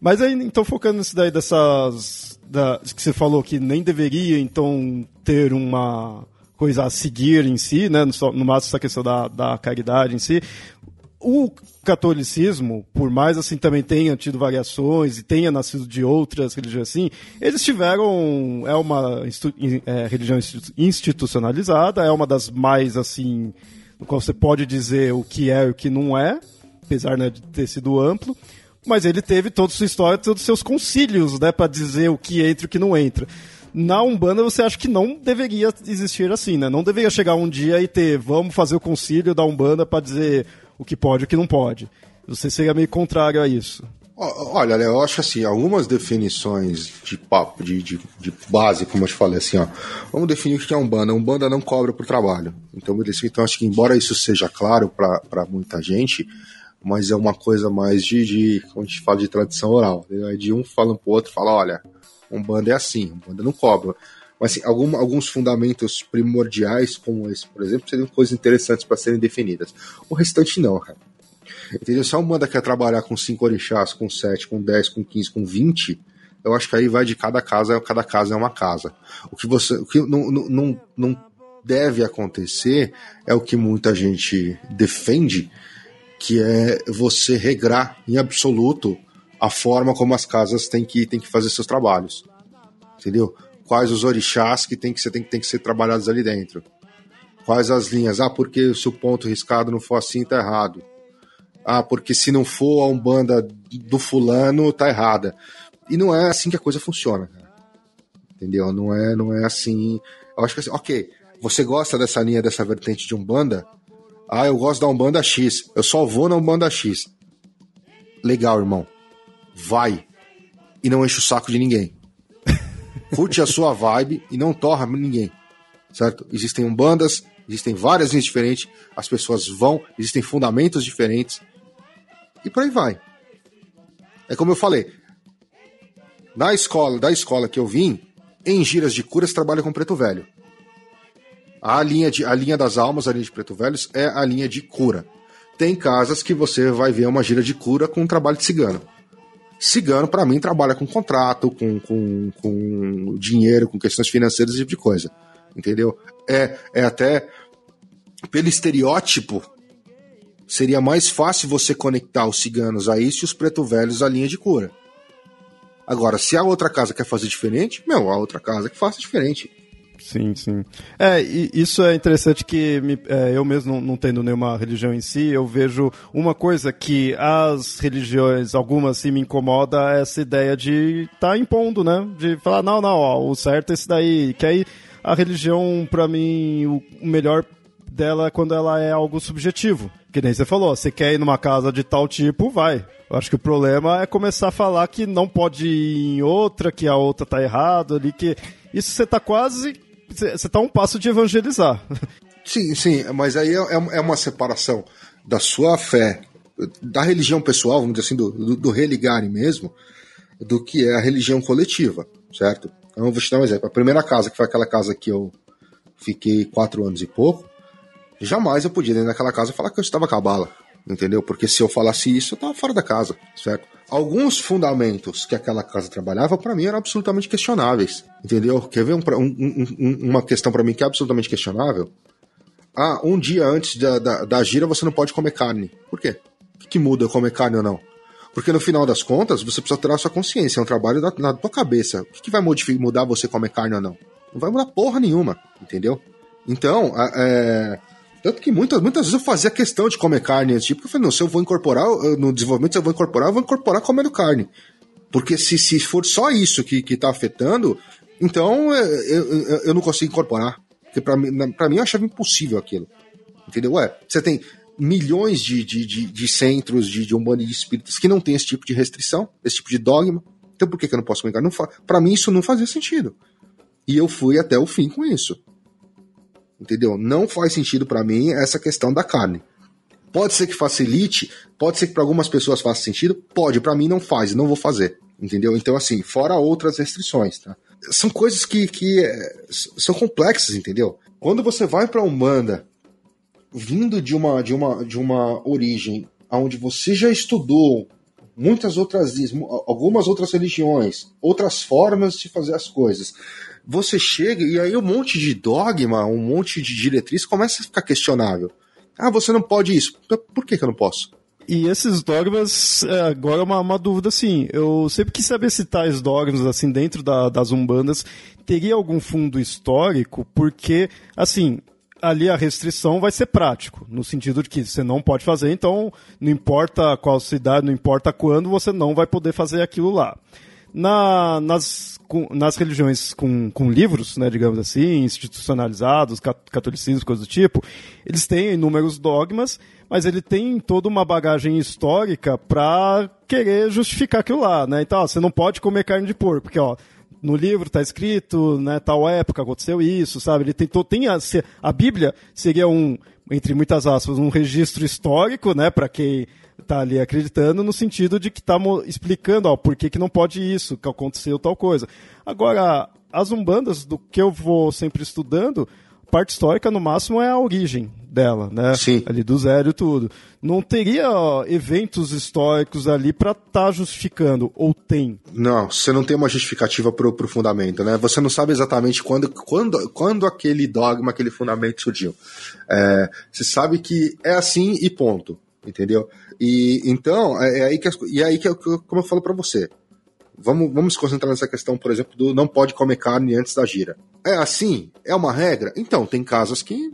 Mas aí, então, focando nisso daí dessas. Da, que você falou que nem deveria, então, ter uma coisa a seguir em si, né? no, no máximo essa questão da, da caridade em si. O catolicismo, por mais assim também tenha tido variações e tenha nascido de outras religiões assim, eles tiveram é uma é, religião institucionalizada, é uma das mais assim, no qual você pode dizer o que é e o que não é, apesar né, de ter sido amplo, mas ele teve toda a sua história, todos os seus concílios, né, para dizer o que entra e o que não entra na Umbanda você acha que não deveria existir assim, né? Não deveria chegar um dia e ter, vamos fazer o concílio da Umbanda para dizer o que pode e o que não pode. Você seria meio contrário a isso. Olha, eu acho assim, algumas definições de papo, de, de, de, base, como eu te falei, assim, ó. Vamos definir o que é Umbanda. Umbanda não cobra por trabalho. Então. Então, acho que embora isso seja claro para muita gente, mas é uma coisa mais de, de, como a gente fala, de tradição oral. De um falando pro outro, fala, olha, Umbanda é assim, Umbanda não cobra. Mas assim, algum, alguns fundamentos primordiais, como esse, por exemplo, seriam coisas interessantes para serem definidas. O restante não, cara. Entendeu? Se a Umbanda quer trabalhar com 5 orixás, com 7, com 10, com 15, com 20, eu acho que aí vai de cada casa, cada casa é uma casa. O que você. O que não, não, não, deve acontecer é o que muita gente defende, que é você regrar em absoluto a forma como as casas têm que, têm que fazer seus trabalhos. Entendeu? Quais os orixás que tem que, ser, tem, tem que ser trabalhados ali dentro. Quais as linhas? Ah, porque se o ponto riscado não for assim, tá errado. Ah, porque se não for a Umbanda do fulano, tá errada. E não é assim que a coisa funciona. Entendeu? Não é, não é assim. Eu acho que assim, ok, você gosta dessa linha, dessa vertente de Umbanda? Ah, eu gosto da Umbanda X. Eu só vou na Umbanda X. Legal, irmão vai e não enche o saco de ninguém. Curte a sua vibe e não torra ninguém. Certo? Existem bandas, existem várias linhas diferentes, as pessoas vão, existem fundamentos diferentes. E por aí vai. É como eu falei. Na escola, da escola que eu vim, em giras de curas trabalha com preto velho. A linha, de, a linha das almas, a linha de preto velhos, é a linha de cura. Tem casas que você vai ver uma gira de cura com um trabalho de cigano. Cigano, para mim, trabalha com contrato, com, com, com dinheiro, com questões financeiras, esse tipo de coisa. Entendeu? É, é até pelo estereótipo, seria mais fácil você conectar os ciganos a isso e os preto velhos à linha de cura. Agora, se a outra casa quer fazer diferente, meu, a outra casa que faça diferente. Sim, sim. É, isso é interessante que me, é, eu mesmo não, não, tendo nenhuma religião em si, eu vejo uma coisa que as religiões, algumas sim me incomoda, é essa ideia de estar tá impondo, né? De falar, não, não, ó, o certo é esse daí. Que aí a religião, para mim, o, o melhor dela é quando ela é algo subjetivo. Que nem você falou, você quer ir numa casa de tal tipo, vai. Eu acho que o problema é começar a falar que não pode ir em outra, que a outra tá errado ali, que isso você tá quase você está um passo de evangelizar. Sim, sim, mas aí é, é, é uma separação da sua fé, da religião pessoal, vamos dizer assim, do, do, do religarem mesmo, do que é a religião coletiva, certo? Então, eu vou te dar um exemplo. A primeira casa, que foi aquela casa que eu fiquei quatro anos e pouco, jamais eu podia ir naquela casa falar que eu estava cabala, entendeu? Porque se eu falasse isso, eu estava fora da casa, certo? alguns fundamentos que aquela casa trabalhava, para mim, eram absolutamente questionáveis. Entendeu? Quer ver um, um, um, uma questão para mim que é absolutamente questionável? Ah, um dia antes da, da, da, gira você não pode comer carne. Por quê? O que, que muda comer carne ou não? Porque no final das contas, você precisa ter a sua consciência, é um trabalho da, na tua cabeça. O que, que vai mudar você comer carne ou não? Não vai mudar porra nenhuma, entendeu? Então, é, tanto que muitas, muitas vezes eu fazia questão de comer carne antes, porque eu falei, não, se eu vou incorporar, no desenvolvimento, se eu vou incorporar, eu vou incorporar comendo carne. Porque se, se for só isso que, que tá afetando, então é, eu, eu, eu não consigo incorporar. Porque pra mim, mim eu achava impossível aquilo. Entendeu? Ué, você tem milhões de, de, de, de centros de, de e de espíritas que não tem esse tipo de restrição, esse tipo de dogma. Então por que, que eu não posso comer carne? Não, pra mim isso não fazia sentido. E eu fui até o fim com isso. Entendeu? Não faz sentido para mim essa questão da carne. Pode ser que facilite, pode ser que para algumas pessoas faça sentido, pode, para mim não faz, não vou fazer. Entendeu? Então, assim, fora outras restrições, tá? São coisas que, que é, são complexas, entendeu? Quando você vai para Umbanda, vindo de uma, de uma, de uma origem onde você já estudou muitas outras algumas outras religiões, outras formas de fazer as coisas você chega e aí um monte de dogma, um monte de diretriz começa a ficar questionável. Ah, você não pode isso. Por que, que eu não posso? E esses dogmas, é, agora é uma, uma dúvida assim. Eu sempre quis saber se tais dogmas, assim, dentro da, das umbandas, teria algum fundo histórico, porque, assim, ali a restrição vai ser prático, no sentido de que você não pode fazer, então não importa qual cidade, não importa quando, você não vai poder fazer aquilo lá. Na, nas, com, nas religiões com, com livros, né, digamos assim, institucionalizados, catolicismo, coisas do tipo, eles têm inúmeros dogmas, mas ele tem toda uma bagagem histórica para querer justificar aquilo lá, né? Então, ó, você não pode comer carne de porco, porque ó, no livro está escrito, né, tal época aconteceu isso, sabe? Ele tentou, tem a, a Bíblia seria um, entre muitas aspas, um registro histórico, né, para quem tá ali acreditando no sentido de que tá explicando, ó, por que, que não pode isso, que aconteceu tal coisa. Agora, as umbandas, do que eu vou sempre estudando, parte histórica, no máximo, é a origem dela, né? Sim. Ali do zero e tudo. Não teria ó, eventos históricos ali para estar tá justificando, ou tem? Não, você não tem uma justificativa pro, pro fundamento, né? Você não sabe exatamente quando, quando, quando aquele dogma, aquele fundamento surgiu. É, você sabe que é assim e ponto, entendeu? E então, é, é aí que, e é aí que, como eu falo para você, Vamos, vamos se concentrar nessa questão, por exemplo, do não pode comer carne antes da gira. É assim? É uma regra? Então, tem casas que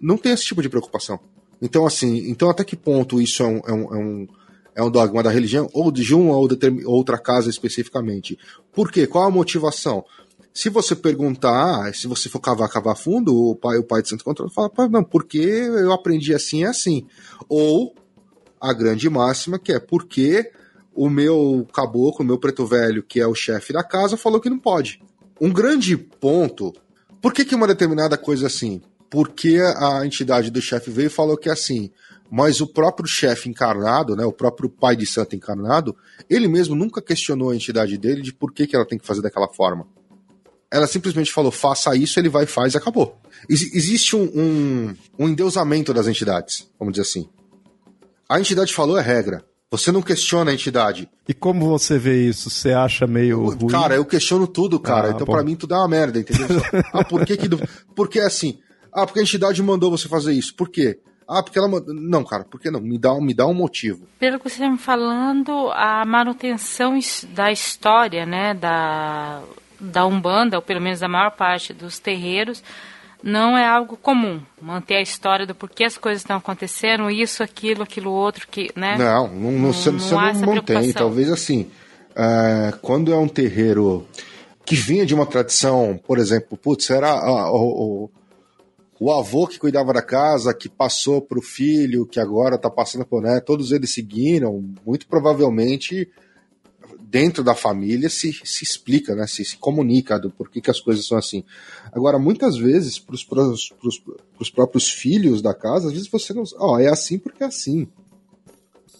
não tem esse tipo de preocupação. Então, assim, então até que ponto isso é um, é um, é um, é um dogma da religião, ou de uma ou de outra casa especificamente? Por quê? Qual a motivação? Se você perguntar, se você for cavar, cavar fundo, o pai, o pai de Santo Controle fala, não, porque eu aprendi assim, é assim. Ou a grande máxima, que é porque o meu caboclo, o meu preto velho, que é o chefe da casa, falou que não pode. Um grande ponto. Por que, que uma determinada coisa é assim? Porque a entidade do chefe veio e falou que é assim. Mas o próprio chefe encarnado, né, o próprio pai de santo encarnado, ele mesmo nunca questionou a entidade dele de por que, que ela tem que fazer daquela forma. Ela simplesmente falou, faça isso, ele vai e faz e acabou. Ex existe um, um, um endeusamento das entidades, vamos dizer assim. A entidade falou é regra. Você não questiona a entidade. E como você vê isso? Você acha meio ruim? Cara, eu questiono tudo, cara. Ah, então, para mim, tudo é uma merda, entendeu? ah, por que que... Porque assim... Ah, porque a entidade mandou você fazer isso. Por quê? Ah, porque ela Não, cara, por que não? Me dá, me dá um motivo. Pelo que você está me falando, a manutenção da história, né, da, da Umbanda, ou pelo menos da maior parte dos terreiros, não é algo comum. Manter a história do porquê as coisas estão acontecendo, isso, aquilo, aquilo outro, que, né? Não, não, não, você não, você não mantém. Talvez assim, é, quando é um terreiro que vinha de uma tradição, por exemplo, putz, era o, o, o avô que cuidava da casa, que passou para o filho, que agora está passando por neto, todos eles seguiram, muito provavelmente dentro da família se, se explica, né? se, se comunica do porquê que as coisas são assim. Agora, muitas vezes, para os próprios filhos da casa, às vezes você não. Ó, oh, é assim porque é assim.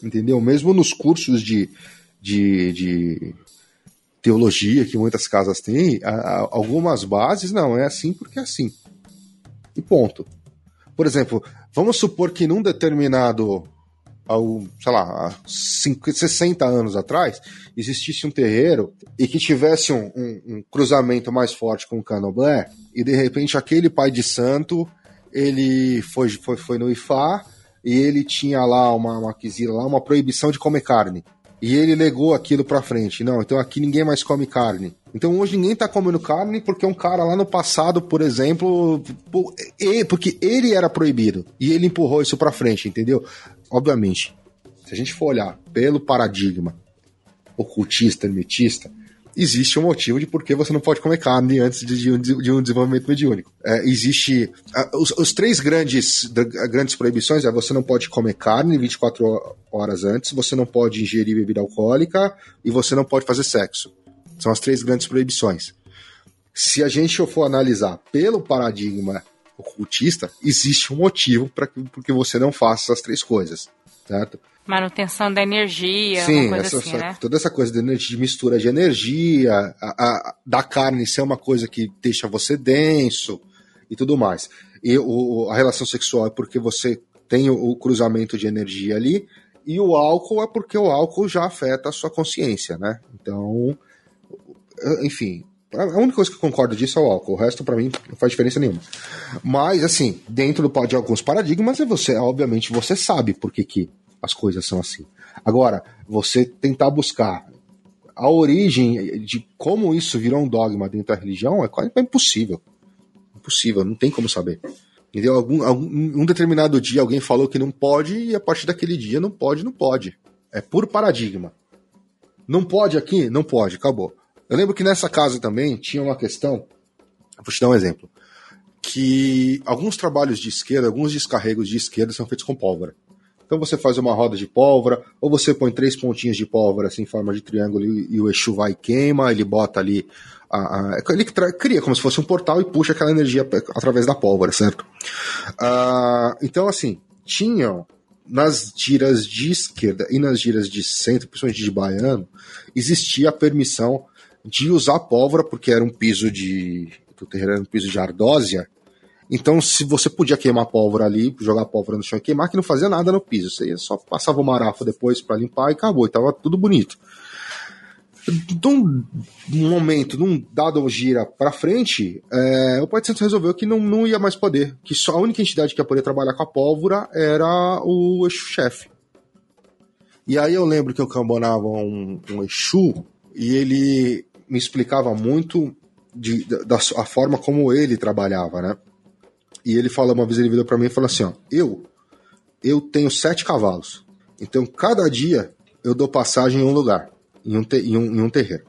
Entendeu? Mesmo nos cursos de, de, de teologia que muitas casas têm, algumas bases, não, é assim porque é assim. E ponto. Por exemplo, vamos supor que num determinado ao, sei lá, há 50, 60 anos atrás, existisse um terreiro e que tivesse um, um, um cruzamento mais forte com o canoblé, e de repente aquele pai de santo, ele foi, foi, foi no Ifá, e ele tinha lá uma, uma lá, uma proibição de comer carne. E ele legou aquilo pra frente. Não, então aqui ninguém mais come carne. Então hoje ninguém tá comendo carne porque um cara lá no passado, por exemplo, porque ele era proibido. E ele empurrou isso pra frente, entendeu? Obviamente, se a gente for olhar pelo paradigma ocultista, hermetista, existe um motivo de por que você não pode comer carne antes de, um, de um, desenvolvimento mediúnico. É, existe. os, os, três grandes, grandes proibições é você não pode comer carne 24 horas antes, você não pode ingerir bebida alcoólica e você não pode fazer sexo. São as três grandes proibições. Se a gente for analisar pelo paradigma ocultista, existe um motivo para que porque você não faça essas três coisas, certo? Manutenção da energia, Sim, essa, assim, né? toda essa coisa de, de mistura de energia, a, a, da carne ser uma coisa que deixa você denso e tudo mais. E o, a relação sexual é porque você tem o, o cruzamento de energia ali, e o álcool é porque o álcool já afeta a sua consciência, né? Então, enfim, a única coisa que eu concordo disso é o álcool. O resto, para mim, não faz diferença nenhuma. Mas, assim, dentro de alguns paradigmas, é você, obviamente, você sabe por que, que as coisas são assim. Agora, você tentar buscar a origem de como isso virou um dogma dentro da religião é quase impossível. Impossível, não tem como saber. Entendeu? Algum, algum, um determinado dia alguém falou que não pode e a partir daquele dia não pode, não pode. É puro paradigma. Não pode aqui? Não pode, acabou. Eu lembro que nessa casa também tinha uma questão, vou te dar um exemplo, que alguns trabalhos de esquerda, alguns descarregos de esquerda são feitos com pólvora. Então você faz uma roda de pólvora, ou você põe três pontinhas de pólvora assim, em forma de triângulo e, e o Exu vai e queima, ele bota ali. A, a, ele cria como se fosse um portal e puxa aquela energia através da pólvora, certo? Uh, então, assim, tinham nas giras de esquerda e nas giras de centro, principalmente de baiano, existia a permissão de usar pólvora, porque era um piso de. O terreno era um piso de ardósia, Então, se você podia queimar pólvora ali, jogar pólvora no chão e queimar, que não fazia nada no piso. Você só passava o marafo depois para limpar e acabou. E tava tudo bonito. De um momento, de um dado gira para frente, é, o Pai Santo resolveu que não, não ia mais poder. Que só a única entidade que ia poder trabalhar com a pólvora era o Exu-chefe. E aí eu lembro que eu cambonava um, um Exu e ele me explicava muito de, da, da a forma como ele trabalhava, né? E ele fala uma vez, ele virou para mim e falou assim: ó, eu, eu tenho sete cavalos. Então, cada dia eu dou passagem em um lugar, em um, te, em um, em um terreiro.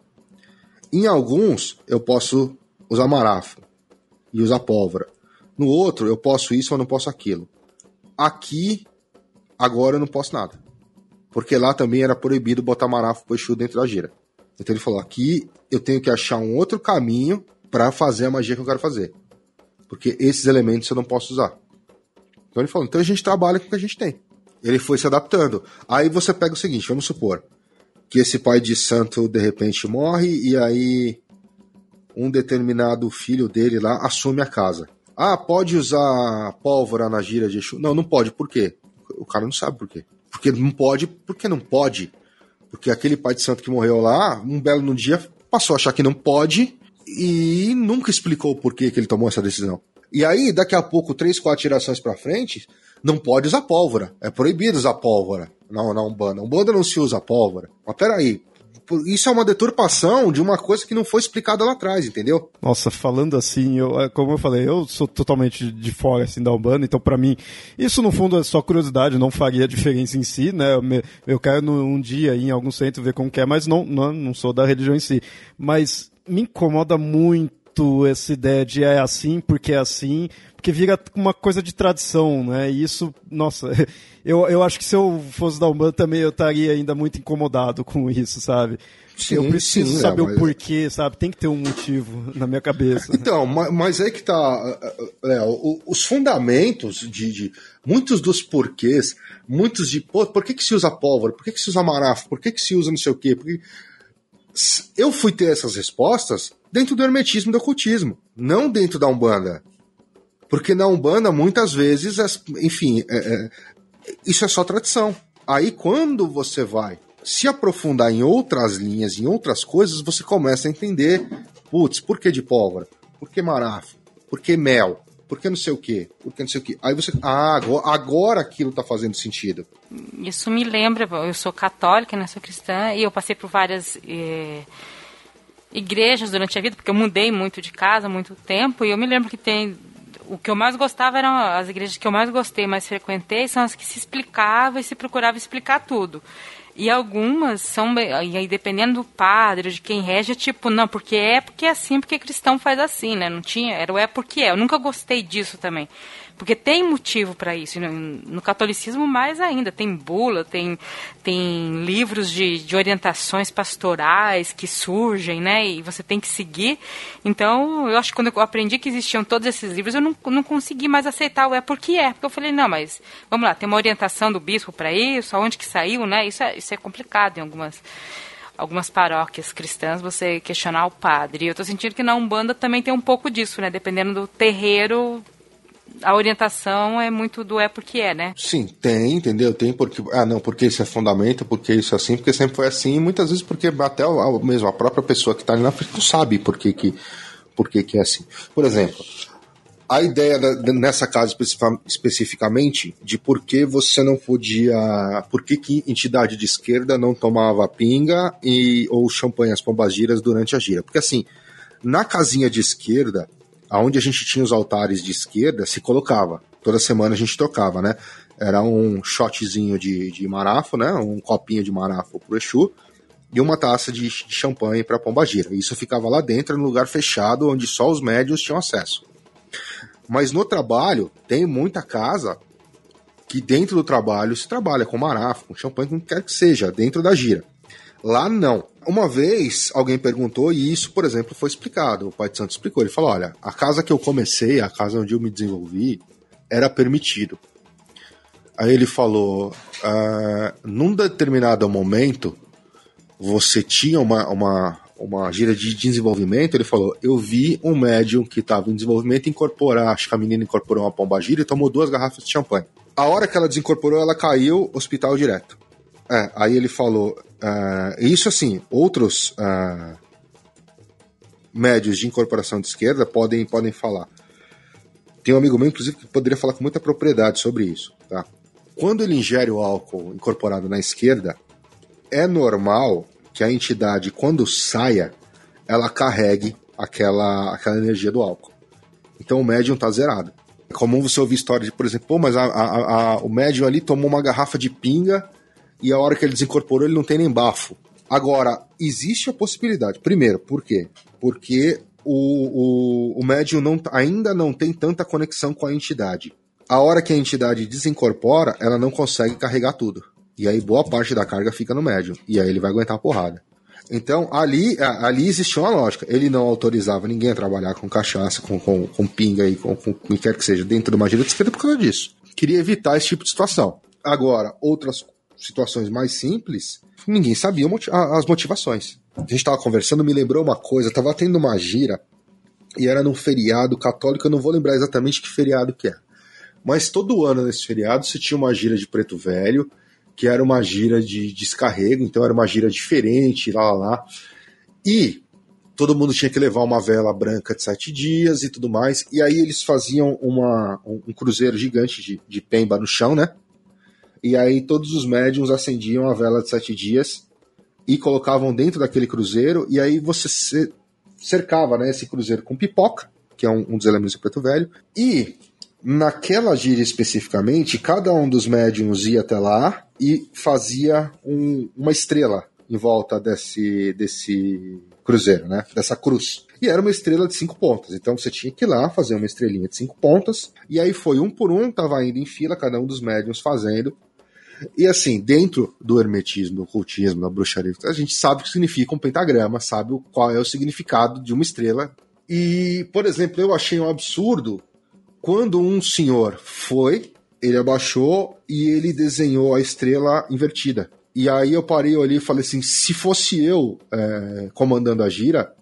Em alguns, eu posso usar marafo e usar pólvora. No outro, eu posso isso ou não posso aquilo. Aqui, agora eu não posso nada. Porque lá também era proibido botar marafo pro Exu dentro da gira. Então ele falou: aqui eu tenho que achar um outro caminho para fazer a magia que eu quero fazer. Porque esses elementos eu não posso usar. Então ele falou: então a gente trabalha com o que a gente tem. Ele foi se adaptando. Aí você pega o seguinte: vamos supor que esse pai de santo de repente morre e aí um determinado filho dele lá assume a casa. Ah, pode usar pólvora na gira de Exu? Não, não pode. Por quê? O cara não sabe por quê. Porque não pode, porque não pode. Porque aquele pai de santo que morreu lá, um belo no dia, passou a achar que não pode e nunca explicou o porquê que ele tomou essa decisão. E aí, daqui a pouco, três, quatro gerações para frente, não pode usar pólvora. É proibido usar pólvora na, na Umbanda. Umbanda não se usa pólvora. Mas peraí, isso é uma deturpação de uma coisa que não foi explicada lá atrás, entendeu? Nossa, falando assim, eu, é, como eu falei, eu sou totalmente de fora assim da Umbanda, então para mim isso no fundo é só curiosidade, não faria diferença em si, né? Eu, eu quero um dia ir em algum centro ver como que é, mas não, não, não sou da religião em si. Mas me incomoda muito essa ideia de é assim porque é assim, porque vira uma coisa de tradição, né? E isso, nossa, eu, eu acho que se eu fosse da Umbanda também eu estaria ainda muito incomodado com isso, sabe? Sim, eu preciso sim, saber é, o porquê, sabe? Tem que ter um motivo na minha cabeça. Então, mas, mas é que tá, Léo, os fundamentos de, de, muitos dos porquês, muitos de, pô, por que, que se usa pólvora? Por que, que se usa marafo? Por que, que se usa não sei o quê? Porque eu fui ter essas respostas dentro do hermetismo e do ocultismo, não dentro da Umbanda. Porque na Umbanda, muitas vezes, enfim, é, é, isso é só tradição. Aí, quando você vai se aprofundar em outras linhas, em outras coisas, você começa a entender, putz, por que de pólvora? Por que marafo? Por que mel? Por que não sei o quê? Por que não sei o quê? Aí você, ah, agora, agora aquilo está fazendo sentido. Isso me lembra, eu sou católica, né, sou cristã, e eu passei por várias... Eh igrejas durante a vida, porque eu mudei muito de casa, muito tempo, e eu me lembro que tem o que eu mais gostava eram as igrejas que eu mais gostei, mais frequentei, são as que se explicava e se procurava explicar tudo. E algumas são, e aí dependendo do padre, de quem rege, é tipo, não, porque é, porque é assim, porque cristão faz assim, né? Não tinha, era o é porque é. Eu nunca gostei disso também. Porque tem motivo para isso. No, no, catolicismo, mais ainda. Tem bula, tem, tem livros de, de orientações pastorais que surgem, né? E você tem que seguir. Então, eu acho que quando eu aprendi que existiam todos esses livros, eu não, não consegui mais aceitar o é porque é. Porque eu falei, não, mas vamos lá, tem uma orientação do bispo para isso, aonde que saiu, né? Isso é, isso é complicado em algumas algumas paróquias cristãs você questionar o padre. Eu estou sentindo que na Umbanda também tem um pouco disso, né? Dependendo do terreiro, a orientação é muito do é porque é, né? Sim, tem, entendeu? Tem porque. Ah, não, porque isso é fundamento, porque isso é assim, porque sempre foi assim, e muitas vezes porque até a, mesmo a própria pessoa que está ali na frente não sabe por que, que, por que, que é assim. Por exemplo, a ideia da, nessa casa especificamente de por que você não podia. Por que, que entidade de esquerda não tomava pinga e, ou champanhe as pombagiras durante a gira? Porque assim, na casinha de esquerda, aonde a gente tinha os altares de esquerda, se colocava. Toda semana a gente tocava, né? Era um shotzinho de, de marafo, né? Um copinho de marafo pro Exu e uma taça de, de champanhe para Pombagira. Isso ficava lá dentro, no lugar fechado, onde só os médios tinham acesso. Mas no trabalho, tem muita casa que dentro do trabalho se trabalha com marafo, com champanhe, com quer que seja, dentro da gira. Lá não. Uma vez alguém perguntou, e isso, por exemplo, foi explicado. O Pai de Santo explicou. Ele falou: olha, a casa que eu comecei, a casa onde eu me desenvolvi, era permitido. Aí ele falou: uh, num determinado momento, você tinha uma, uma, uma gira de desenvolvimento, ele falou: Eu vi um médium que estava em desenvolvimento incorporar, acho que a menina incorporou uma pomba gira e tomou duas garrafas de champanhe. A hora que ela desincorporou, ela caiu, hospital direto. É, aí ele falou: uh, Isso assim, outros uh, médios de incorporação de esquerda podem, podem falar. Tem um amigo meu, inclusive, que poderia falar com muita propriedade sobre isso. Tá? Quando ele ingere o álcool incorporado na esquerda, é normal que a entidade, quando saia, ela carregue aquela, aquela energia do álcool. Então o médium está zerado. É comum você ouvir história de, por exemplo, pô, mas a, a, a, o médium ali tomou uma garrafa de pinga e a hora que ele desincorporou ele não tem nem bafo. Agora, existe a possibilidade. Primeiro, por quê? Porque o, o, o médium não, ainda não tem tanta conexão com a entidade. A hora que a entidade desincorpora, ela não consegue carregar tudo. E aí boa parte da carga fica no médium. E aí ele vai aguentar a porrada. Então, ali, ali existia uma lógica. Ele não autorizava ninguém a trabalhar com cachaça, com, com, com pinga e com, com o que quer que seja dentro de uma de esquerda por causa disso. Queria evitar esse tipo de situação. Agora, outras situações mais simples, ninguém sabia as motivações. A gente estava conversando, me lembrou uma coisa, estava tendo uma gira e era num feriado católico, eu não vou lembrar exatamente que feriado que é. Mas todo ano nesse feriado se tinha uma gira de preto velho, que era uma gira de descarrego, então era uma gira diferente, lá lá lá. E todo mundo tinha que levar uma vela branca de sete dias e tudo mais. E aí eles faziam uma, um cruzeiro gigante de, de pemba no chão, né? E aí todos os médiums acendiam a vela de sete dias e colocavam dentro daquele cruzeiro. E aí você cercava né, esse cruzeiro com pipoca, que é um, um dos elementos do preto velho. E naquela gira especificamente, cada um dos médiums ia até lá e fazia um, uma estrela em volta desse, desse cruzeiro, né? Dessa cruz. E era uma estrela de cinco pontas. Então você tinha que ir lá fazer uma estrelinha de cinco pontas. E aí foi um por um, tava indo em fila, cada um dos médiums fazendo. E assim, dentro do hermetismo, do ocultismo, da bruxaria, a gente sabe o que significa um pentagrama, sabe qual é o significado de uma estrela. E, por exemplo, eu achei um absurdo quando um senhor foi, ele abaixou e ele desenhou a estrela invertida. E aí eu parei ali e falei assim: se fosse eu é, comandando a gira,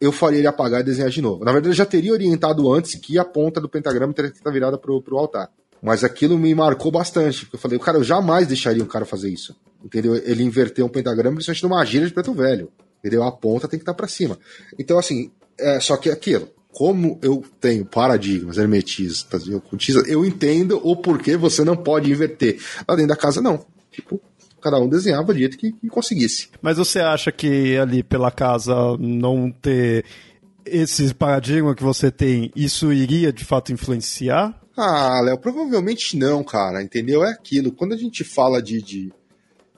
eu faria ele apagar e desenhar de novo. Na verdade, eu já teria orientado antes que a ponta do pentagrama teria que estar virada pro, pro altar. Mas aquilo me marcou bastante, porque eu falei, cara, eu jamais deixaria um cara fazer isso. Entendeu? Ele inverter um pentagrama, principalmente numa gira de preto velho. Entendeu? A ponta tem que estar para cima. Então, assim, é, só que aquilo, como eu tenho paradigmas hermetistas e ocultistas, eu entendo o porquê você não pode inverter. Lá dentro da casa, não. Tipo, cada um desenhava do jeito que, que conseguisse. Mas você acha que ali pela casa não ter esse paradigma que você tem, isso iria de fato influenciar? Ah, Léo, provavelmente não, cara, entendeu? É aquilo. Quando a gente fala de, de,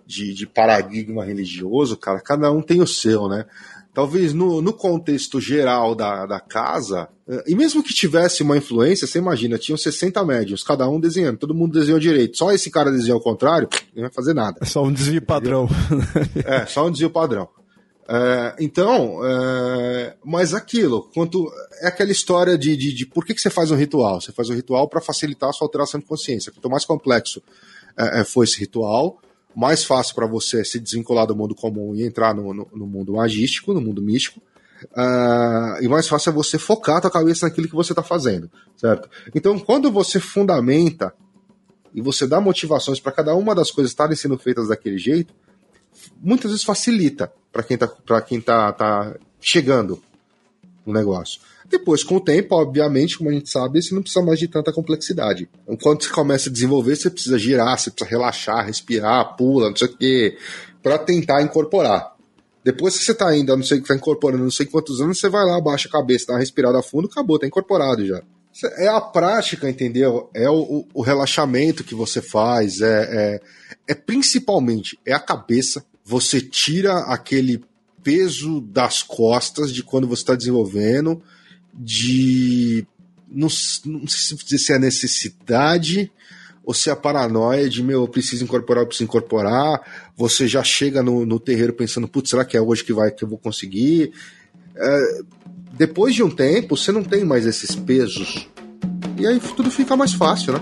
de, de, paradigma religioso, cara, cada um tem o seu, né? Talvez no, no contexto geral da, da casa, eh, e mesmo que tivesse uma influência, você imagina, tinham 60 médios, cada um desenhando, todo mundo desenhou direito. Só esse cara desenhou ao contrário, não vai fazer nada. É só um desvio padrão. é, só um desvio padrão. É, então, é, mas aquilo, quanto é aquela história de, de, de, por que, que você faz um ritual? Você faz um ritual para facilitar a sua alteração de consciência. Quanto mais complexo é, é for esse ritual, mais fácil para você se desvincular do mundo comum e entrar no, no, no mundo magístico, no mundo místico. Uh, e mais fácil é você focar a tua cabeça naquilo que você está fazendo, certo? Então, quando você fundamenta e você dá motivações para cada uma das coisas estarem sendo feitas daquele jeito, muitas vezes facilita para quem está quem tá, tá chegando no negócio. Depois, com o tempo, obviamente, como a gente sabe, você não precisa mais de tanta complexidade. Enquanto você começa a desenvolver, você precisa girar, você precisa relaxar, respirar, pula, não sei o quê, para tentar incorporar. Depois que você está ainda, não sei que está incorporando, não sei quantos anos, você vai lá, baixa a cabeça, dá uma respirada fundo, acabou, está incorporado já. É a prática, entendeu? É o, o relaxamento que você faz, é, é, é principalmente é a cabeça. Você tira aquele peso das costas de quando você está desenvolvendo, de. Não, não sei se é a necessidade ou se é a paranoia de, meu, eu preciso incorporar, eu preciso incorporar. Você já chega no, no terreiro pensando, putz, será que é hoje que vai que eu vou conseguir? É, depois de um tempo, você não tem mais esses pesos. E aí tudo fica mais fácil, né?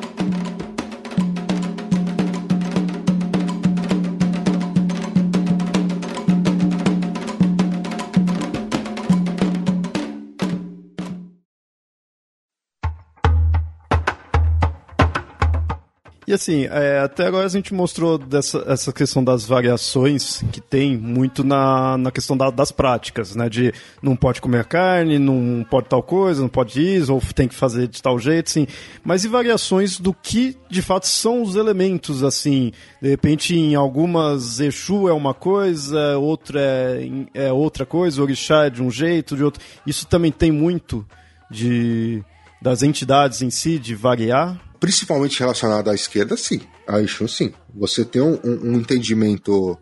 E assim, é, até agora a gente mostrou dessa, essa questão das variações que tem muito na, na questão da, das práticas, né? De não pode comer carne, não pode tal coisa, não pode isso, ou tem que fazer de tal jeito, assim. Mas e variações do que de fato são os elementos, assim? De repente, em algumas, Exu é uma coisa, outra é, é outra coisa, Orixá é de um jeito, de outro. Isso também tem muito de das entidades em si, de variar? Principalmente relacionado à esquerda, sim. A Exu, sim. Você tem um, um, entendimento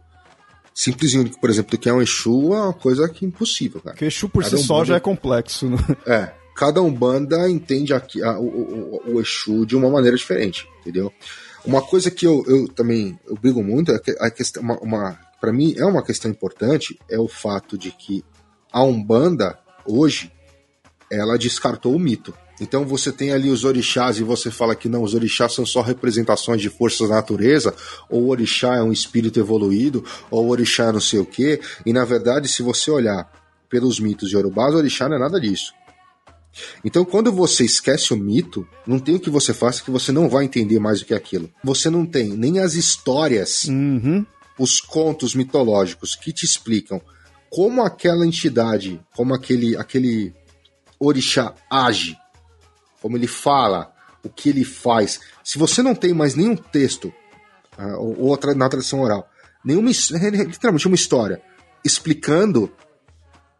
simples e único, por exemplo, do que é um Exu é uma coisa que é impossível, cara. Porque Exu por cada si só já é complexo, né? É. Cada Umbanda entende aqui, a, o, o, o, Exu de uma maneira diferente, entendeu? Uma coisa que eu, eu também eu brigo muito, é que a questão, uma, uma para mim é uma questão importante, é o fato de que a Umbanda, hoje, ela descartou o mito. Então você tem ali os orixás e você fala que não, os orixás são só representações de forças da natureza, ou o orixá é um espírito evoluído, ou o orixá é não sei o quê. E na verdade, se você olhar pelos mitos de Yorubá, o orixá não é nada disso. Então, quando você esquece o mito, não tem o que você faça que você não vai entender mais do que aquilo. Você não tem nem as histórias, uhum. os contos mitológicos que te explicam como aquela entidade, como aquele, aquele orixá age como ele fala, o que ele faz. Se você não tem mais nenhum texto, uh, ou outra na tradição oral, nenhuma literalmente uma história explicando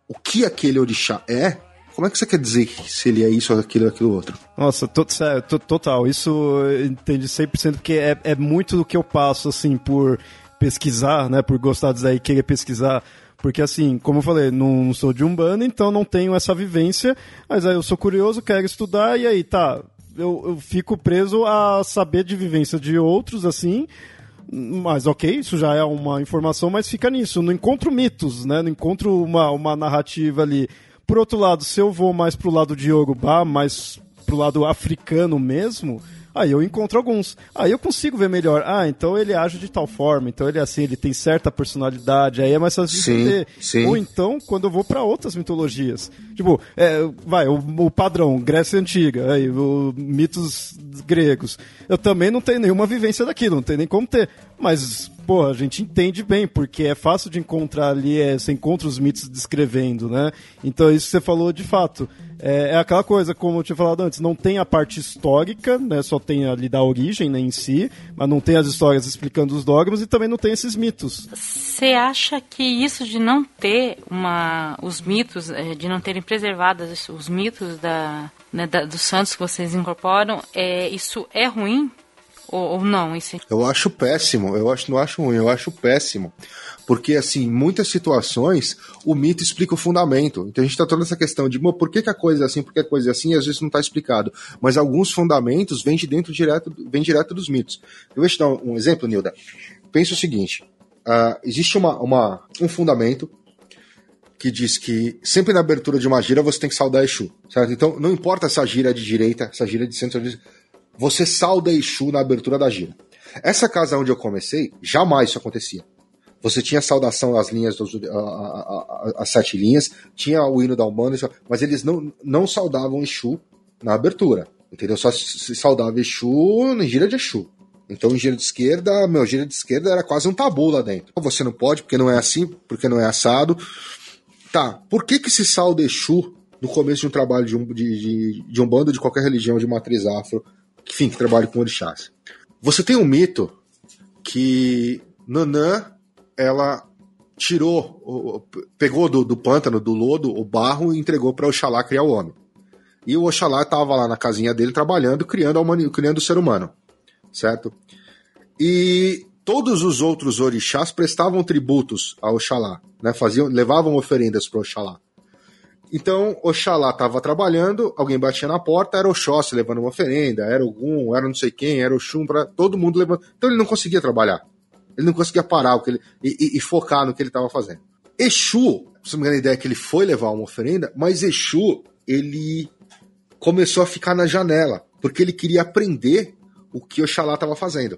o que aquele orixá é, como é que você quer dizer se ele é isso aquilo ou aquilo outro? Nossa, total. Isso eu entendi 100% porque é, é muito do que eu passo, assim, por pesquisar, né? Por gostar disso aí, querer pesquisar porque, assim, como eu falei, não sou de Umbanda, então não tenho essa vivência, mas aí eu sou curioso, quero estudar, e aí, tá, eu, eu fico preso a saber de vivência de outros, assim, mas ok, isso já é uma informação, mas fica nisso. Não encontro mitos, né? Não encontro uma, uma narrativa ali. Por outro lado, se eu vou mais pro lado de Yorubá, mais pro lado africano mesmo, Aí eu encontro alguns. Aí eu consigo ver melhor. Ah, então ele age de tal forma, então ele é assim, ele tem certa personalidade, aí é mais fácil de entender. Sim. Ou então, quando eu vou para outras mitologias. Tipo, é, vai, o, o, padrão, Grécia Antiga, aí, o, mitos gregos. Eu também não tenho nenhuma vivência daquilo, não tem nem como ter. Mas, pô, a gente entende bem, porque é fácil de encontrar ali, é, você encontra os mitos descrevendo, né? Então, isso que você falou de fato. É, é, aquela coisa, como eu tinha falado antes, não tem a parte histórica, né? Só tem ali da origem né, em si, mas não tem as histórias explicando os dogmas e também não tem esses mitos. Você acha que isso de não ter uma, os mitos, é, de não terem preservado os mitos da, né, da, dos santos que vocês incorporam, é, isso é ruim? Ou, ou não? Esse... Eu acho péssimo, eu acho, não acho ruim, eu acho péssimo. Porque, assim, muitas situações, o mito explica o fundamento. Então a gente está toda essa questão de por que, que, a coisa é assim, por que a coisa é assim, e às vezes não está explicado. Mas alguns fundamentos vêm de dentro direto, vêm direto dos mitos. Eu vou te dar um, exemplo, Nilda. Pensa o seguinte: uh, existe uma, uma, um fundamento que diz que sempre na abertura de uma gira você tem que saudar Exu, certo? Então não importa se a gira é de direita, se a gira é de centro, você sauda Exu na abertura da gira. Essa casa onde eu comecei, jamais isso acontecia. Você tinha a saudação das linhas, dos, a, a, a, as sete linhas, tinha o hino da Umbanda, mas eles não, não saudavam Exu na abertura. Entendeu? Só se saudava Exu na gira de Exu. Então, em gira de esquerda, meu gira de esquerda era quase um tabu lá dentro. Você não pode, porque não é assim, porque não é assado. Tá, por que que se sauda Exu no começo de um trabalho de um, de, de, de um bando de qualquer religião de matriz afro enfim, que trabalha com orixás. Você tem um mito que Nanã, ela tirou, pegou do, do pântano, do lodo, o barro e entregou para Oxalá criar o homem. E o Oxalá estava lá na casinha dele trabalhando, criando, humano, criando o ser humano, certo? E todos os outros orixás prestavam tributos a Oxalá, né? Faziam, levavam oferendas para Oxalá. Então, Oxalá estava trabalhando, alguém batia na porta, era Oxóssi levando uma oferenda, era Ogum, era não sei quem, era Oxum, para todo mundo levando. Então ele não conseguia trabalhar. Ele não conseguia parar o que ele, e, e, e focar no que ele estava fazendo. Exu, se não me engano, a ideia é que ele foi levar uma oferenda, mas Exu, ele começou a ficar na janela, porque ele queria aprender o que Oxalá estava fazendo.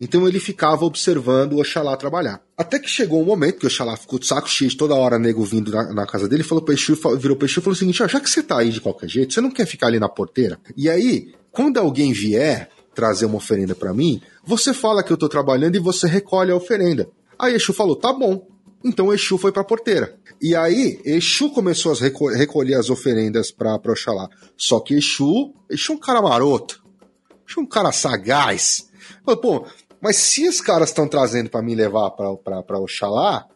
Então ele ficava observando Oxalá trabalhar. Até que chegou um momento que Oxalá ficou de saco cheio toda hora nego vindo na, na casa dele, falou pro Exu, virou pro Exu e falou o seguinte, já que você tá aí de qualquer jeito, você não quer ficar ali na porteira? E aí, quando alguém vier, trazer uma oferenda para mim, você fala que eu tô trabalhando e você recolhe a oferenda. Aí Exu falou: tá bom. Então Exu foi para a porteira. E aí Exu começou a recolher as oferendas para Oxalá. Só que Exu, Exu é um cara maroto. Exu é um cara sagaz. Falou, pô, mas se os caras estão trazendo para me levar para Oxalá,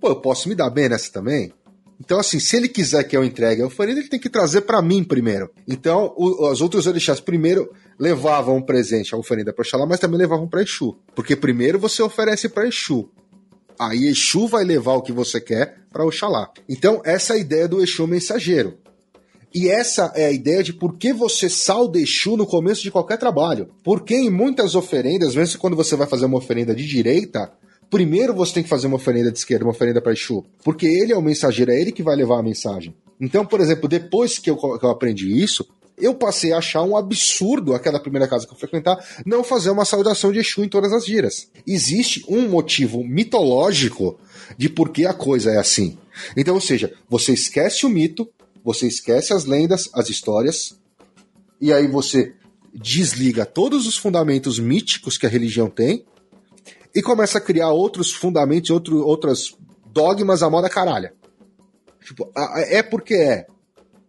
pô, eu posso me dar bem nessa também? Então, assim, se ele quiser que eu entregue a oferenda, ele tem que trazer para mim primeiro. Então, o, os outros orixás primeiro levavam um presente, a oferenda para Oxalá, mas também levavam para Exu. Porque primeiro você oferece para Exu. Aí Exu vai levar o que você quer para Oxalá. Então, essa é a ideia do Exu mensageiro. E essa é a ideia de por que você salda Exu no começo de qualquer trabalho. Porque em muitas oferendas, mesmo quando você vai fazer uma oferenda de direita, primeiro você tem que fazer uma oferenda de esquerda, uma oferenda para Exu. Porque ele é o mensageiro, é ele que vai levar a mensagem. Então, por exemplo, depois que eu, que eu aprendi isso, eu passei a achar um absurdo aquela primeira casa que eu frequentar não fazer uma saudação de Exu em todas as giras. Existe um motivo mitológico de por que a coisa é assim. Então, ou seja, você esquece o mito, você esquece as lendas, as histórias, e aí você desliga todos os fundamentos míticos que a religião tem e começa a criar outros fundamentos, outro, outras dogmas à moda caralha. Tipo, é porque é.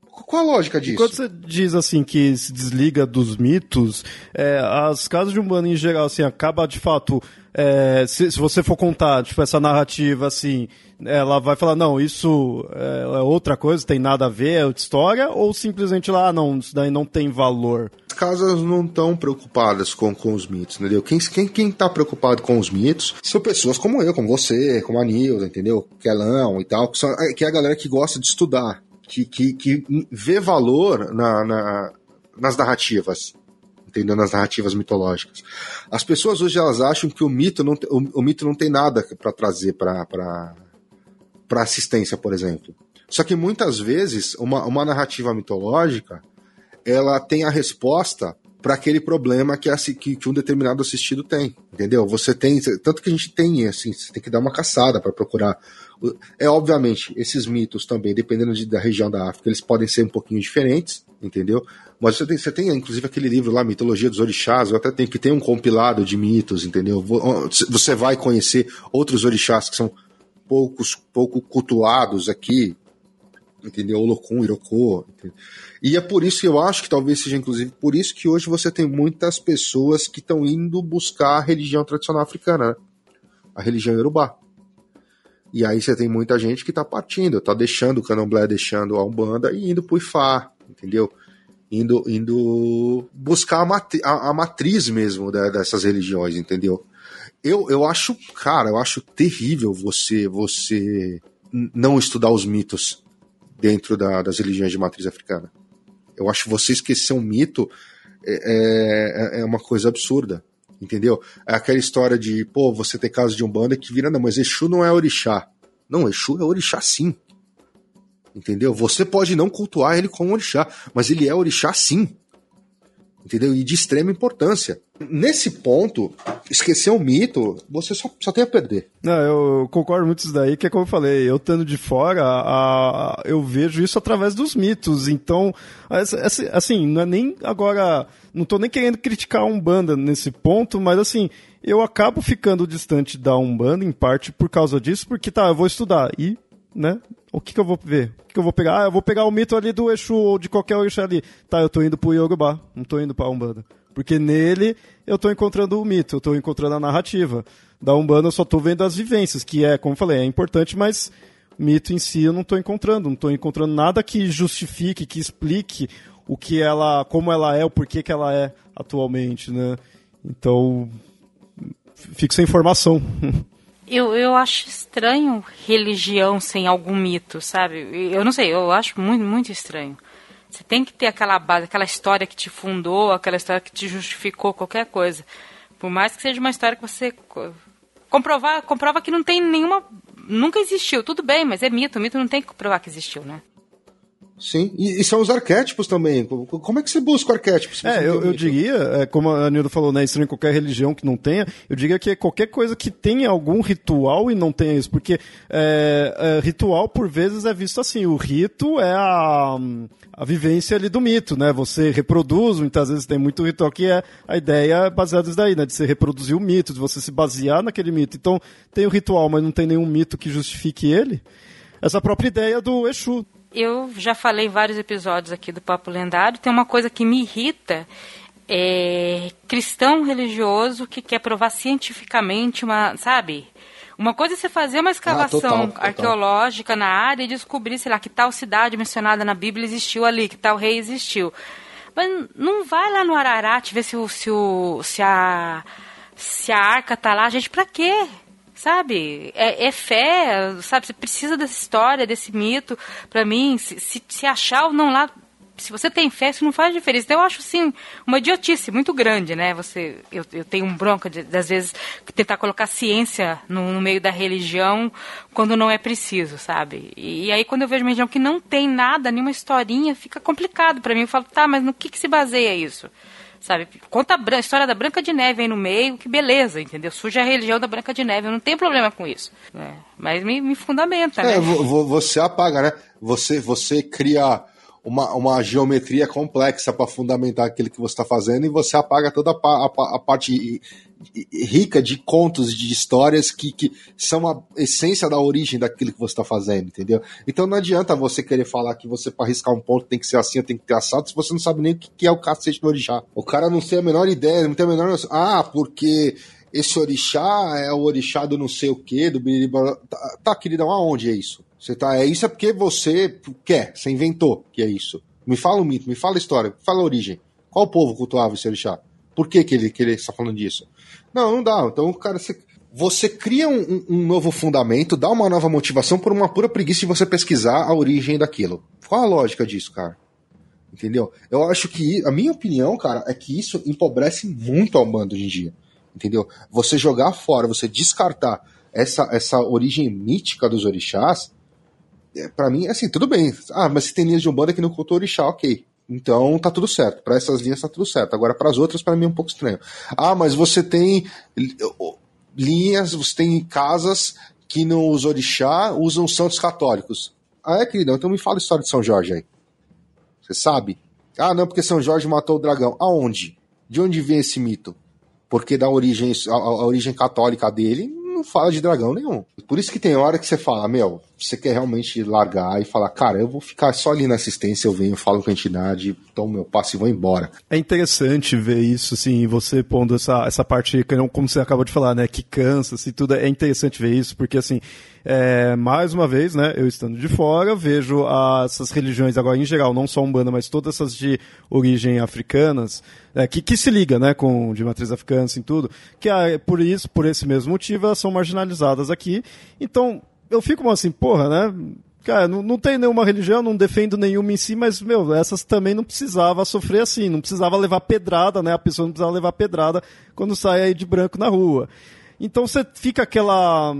Qual a lógica disso? Quando você diz assim que se desliga dos mitos, é, as casas de Umbanda em geral, assim, acaba de fato. É, se, se, você for contar, tipo, essa narrativa assim, ela vai falar, não, isso é, é outra coisa, tem nada a ver, é outra história, ou simplesmente lá, ah, não, isso daí não tem valor? As casas não estão preocupadas com, com os mitos, entendeu? Quem, quem, quem tá preocupado com os mitos são pessoas como eu, como você, como a Nilda, entendeu? Kelão e tal, que, são, que é a galera que gosta de estudar que, que, que vê valor na, na, nas narrativas, entendeu? Nas narrativas mitológicas. As pessoas hoje elas acham que o mito não, o, o mito não tem nada para trazer para para assistência, por exemplo. Só que muitas vezes uma, uma narrativa mitológica ela tem a resposta para aquele problema que, que, que, um determinado assistido tem, entendeu? Você tem, tanto que a gente tem, assim, você tem que dar uma caçada para procurar é obviamente, esses mitos também, dependendo de, da região da África, eles podem ser um pouquinho diferentes, entendeu? Mas você tem, você tem inclusive aquele livro lá, Mitologia dos Orixás, eu até tenho que ter um compilado de mitos, entendeu? Você vai conhecer outros orixás que são poucos, pouco cultuados aqui, entendeu? Olokun, Irokô. Entendeu? E é por isso que eu acho que talvez seja, inclusive, por isso que hoje você tem muitas pessoas que estão indo buscar a religião tradicional africana, né? a religião Yorubá. E aí você tem muita gente que tá partindo, tá deixando o Candomblé, deixando a Umbanda e indo pro Ifá, entendeu? Indo, indo buscar a, matri a, a matriz mesmo da, dessas religiões, entendeu? Eu, eu acho, cara, eu acho terrível você você não estudar os mitos dentro da, das religiões de matriz africana. Eu acho você esquecer um mito é, é, é uma coisa absurda entendeu? É aquela história de, pô, você ter caso de Umbanda que vira, não, mas Exu não é orixá. Não, Exu é orixá sim. Entendeu? Você pode não cultuar ele como orixá, mas ele é orixá sim. Entendeu? E de extrema importância. Nesse ponto, esquecer o mito, você só, só tem a perder. Não, eu concordo muito isso daí, que é como eu falei, eu estando de fora, a, a, eu vejo isso através dos mitos. Então, assim, não é nem agora não tô nem querendo criticar a Umbanda nesse ponto, mas assim, eu acabo ficando distante da Umbanda, em parte por causa disso, porque tá, eu vou estudar. E, né? O que, que eu vou ver? O que, que eu vou pegar? Ah, eu vou pegar o mito ali do Exu ou de qualquer Exu ali. Tá, eu tô indo pro Yorubá, não tô indo pra Umbanda. Porque nele eu tô encontrando o mito, eu tô encontrando a narrativa. Da Umbanda eu só tô vendo as vivências, que é, como eu falei, é importante, mas mito em si eu não tô encontrando. Não tô encontrando nada que justifique, que explique o que ela, como ela é, o porquê que ela é atualmente, né? Então, fico sem informação. Eu, eu acho estranho religião sem algum mito, sabe? Eu não sei, eu acho muito, muito estranho. Você tem que ter aquela base, aquela história que te fundou, aquela história que te justificou qualquer coisa. Por mais que seja uma história que você comprovar, comprova que não tem nenhuma, nunca existiu. Tudo bem, mas é mito. O mito não tem que comprovar que existiu, né? Sim, e, e, são os arquétipos também. Como é que você busca arquétipos? É, eu, eu diria, é, como a Nildo falou, né, estranho em qualquer religião que não tenha, eu diria que é qualquer coisa que tenha algum ritual e não tenha isso, porque é, é, ritual, por vezes, é visto assim, o rito é a, a vivência ali do mito, né, você reproduz, muitas vezes tem muito ritual que é a ideia baseada nisso daí, né, de você reproduzir o mito, de você se basear naquele mito. Então, tem o ritual, mas não tem nenhum mito que justifique ele. Essa própria ideia do Exu, eu já falei vários episódios aqui do Papo Lendário, tem uma coisa que me irrita, é cristão religioso que quer provar cientificamente uma, sabe? Uma coisa é você fazer uma escavação ah, total, total. arqueológica na área e descobrir, sei lá, que tal cidade mencionada na Bíblia existiu ali, que tal rei existiu. Mas não vai lá no Ararat ver se, o, se, o, se, a, se a arca tá lá. Gente, pra quê? Sabe? É, é, fé, sabe? Você precisa dessa história, desse mito. Para mim, se, se, se, achar ou não lá, se você tem fé, isso não faz diferença. Então, eu acho, sim, uma idiotice muito grande, né? Você, eu, eu tenho um bronca, de, às vezes, tentar colocar ciência no, no, meio da religião quando não é preciso, sabe? E, e, aí, quando eu vejo uma religião que não tem nada, nenhuma historinha, fica complicado para mim. Eu falo, tá, mas no que, que se baseia isso? Sabe? Conta a história da Branca de Neve aí no meio, que beleza, entendeu? Surge a religião da Branca de Neve, eu não tenho problema com isso. Né? Mas me, me fundamenta, é, né? você apaga, né? Você, você cria uma, uma geometria complexa para fundamentar aquilo que você está fazendo e você apaga toda a, a, a, parte rica de contos, de histórias que, que são a essência da origem daquilo que você está fazendo, entendeu? Então não adianta você querer falar que você, para arriscar um ponto, tem que ser assim, tem que ter assado, se você não sabe nem o que, é o cacete do orixá. O cara não tem a menor ideia, não tem a menor. Ah, porque esse orixá é o orixá do não sei o que, do biriba. Tá, tá, queridão, aonde é isso? Você tá, é isso é porque você quer, você inventou que é isso. Me fala o mito, me fala a história, me fala a origem. Qual povo cultuava esse orixá? Por que, que, ele, que ele está falando disso? Não, não dá. Então, cara, você, você cria um, um, novo fundamento, dá uma nova motivação por uma pura preguiça de você pesquisar a origem daquilo. Qual a lógica disso, cara? Entendeu? Eu acho que, a minha opinião, cara, é que isso empobrece muito ao bando hoje em dia. Entendeu? Você jogar fora, você descartar essa, essa origem mítica dos orixás, é, para mim, assim, tudo bem. Ah, mas se tem linhas de Umbanda que não cultua orixá, ok. Então tá tudo certo. Para essas linhas tá tudo certo. Agora, para as outras, para mim é um pouco estranho. Ah, mas você tem linhas, você tem casas que nos orixá usam santos católicos. Ah, é, queridão? Então me fala a história de São Jorge aí. Você sabe? Ah, não, porque São Jorge matou o dragão. Aonde? De onde vem esse mito? Porque da origem, a, a origem católica dele não fala de dragão nenhum. Por isso que tem hora que você fala, meu, você quer realmente largar e falar, cara, eu vou ficar só ali na assistência, eu venho, falo com a entidade, tomo meu passe e vou embora. É interessante ver isso, assim, você pondo essa, essa parte, como você acabou de falar, né, que cansa, assim, tudo. É interessante ver isso, porque, assim, é, mais uma vez, né, eu estando de fora, vejo essas religiões agora em geral, não só Umbanda, mas todas essas de origem africanas, é, que, que se liga, né, com de matriz africana, assim, tudo, que é, por isso, por esse mesmo motivo, elas são marginalizadas aqui. Então, eu fico assim, porra, né, cara, não, não tem nenhuma religião, não defendo nenhuma em si, mas, meu, essas também não precisava sofrer assim, não precisava levar pedrada, né, a pessoa não precisava levar pedrada quando sai aí de branco na rua. Então você fica aquela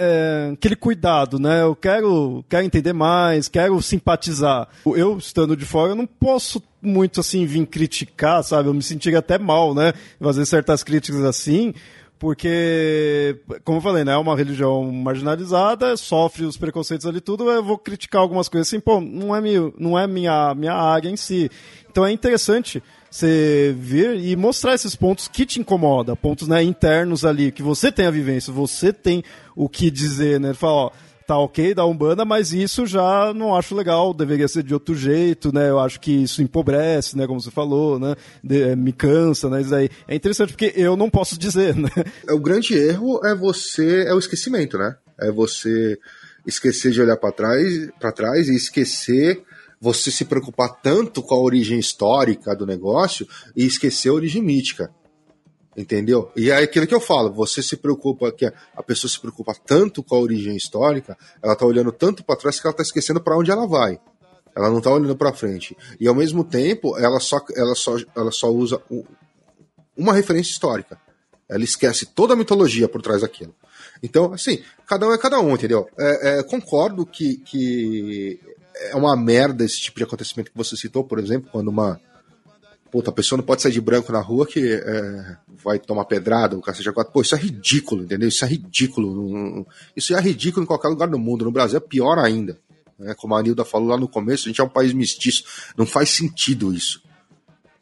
é, aquele cuidado, né? Eu quero, quero entender mais, quero simpatizar. Eu, estando de fora, eu não posso muito, assim, vir criticar, sabe? Eu me sentiria até mal, né? Fazer certas críticas assim, porque, como eu falei, né, é uma religião marginalizada, sofre os preconceitos ali tudo, eu vou criticar algumas coisas assim, pô, não é, minha, não é minha, minha área em si. Então é interessante você vir e mostrar esses pontos que te incomoda, pontos né, internos ali, que você tem a vivência, você tem o que dizer, né? Fala, ó, tá ok da Umbanda, mas isso já não acho legal, deveria ser de outro jeito, né? Eu acho que isso empobrece, né? Como você falou, né? De, é, me cansa, né? Isso aí é interessante porque eu não posso dizer, né? O grande erro é você, é o esquecimento, né? É você esquecer de olhar para trás, para trás e esquecer você se preocupar tanto com a origem histórica do negócio e esquecer a origem mítica. Entendeu? E é aquilo que eu falo, você se preocupa, que a pessoa se preocupa tanto com a origem histórica, ela tá olhando tanto para trás que ela tá esquecendo para onde ela vai. Ela não tá olhando para frente. E ao mesmo tempo, ela só, ela só, ela só usa uma referência histórica. Ela esquece toda a mitologia por trás daquilo. Então, assim, cada um é cada um, entendeu? É, é, concordo que, que é uma merda esse tipo de acontecimento que você citou, por exemplo, quando uma puta, a pessoa não pode sair de branco na rua que é, vai tomar pedrada, o cacete quatro. Pô, isso é ridículo, entendeu? Isso é ridículo. Isso é ridículo em qualquer lugar do mundo. No Brasil é pior ainda. Né? Como a Nilda falou lá no começo, a gente é um país mestiço. Não faz sentido isso.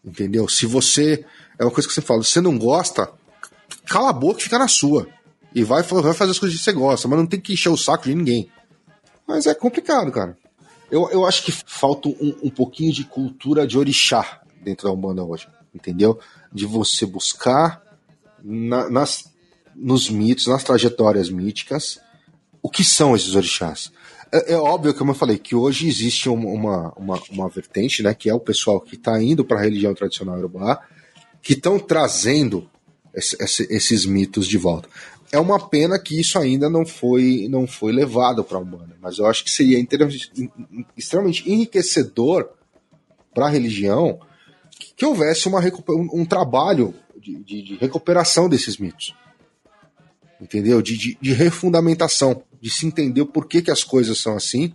Entendeu? Se você. É uma coisa que você fala, você não gosta, cala a boca e fica na sua. E vai, vai fazer as coisas que você gosta, mas não tem que encher o saco de ninguém. Mas é complicado, cara. Eu, eu acho que falta um, um pouquinho de cultura de orixá dentro da Umbanda hoje, entendeu? De você buscar na, nas, nos mitos, nas trajetórias míticas, o que são esses orixás. É, é óbvio, como eu falei, que hoje existe uma, uma, uma vertente, né, que é o pessoal que está indo para a religião tradicional urubá, que estão trazendo esse, esse, esses mitos de volta. É uma pena que isso ainda não foi, não foi levado para a Umbanda, mas eu acho que seria extremamente enriquecedor para a religião que houvesse uma, um, um trabalho de, de, de, recuperação desses mitos. Entendeu? De, de, de, refundamentação, de se entender o porquê que as coisas são assim.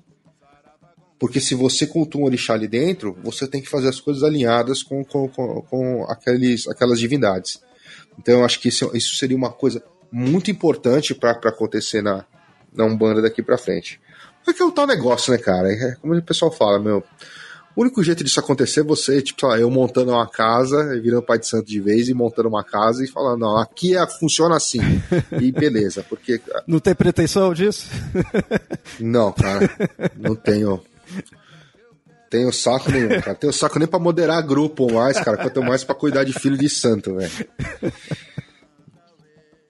Porque se você cultua um orixá ali dentro, você tem que fazer as coisas alinhadas com, com, com, com aqueles, aquelas divindades. Então eu acho que isso, isso seria uma coisa muito importante para acontecer na, na Umbanda daqui para frente. Porque é o tal negócio, né, cara? É como o pessoal fala, meu. O único jeito disso acontecer é você, tipo, eu montando uma casa, virando pai de santo de vez e montando uma casa e falando, não, aqui é, funciona assim. e beleza, porque. Não tem pretensão disso? não, cara. Não tenho. Tenho saco nenhum, cara. Tenho saco nem pra moderar grupo mais, cara. Quanto mais pra cuidar de filho de santo, velho.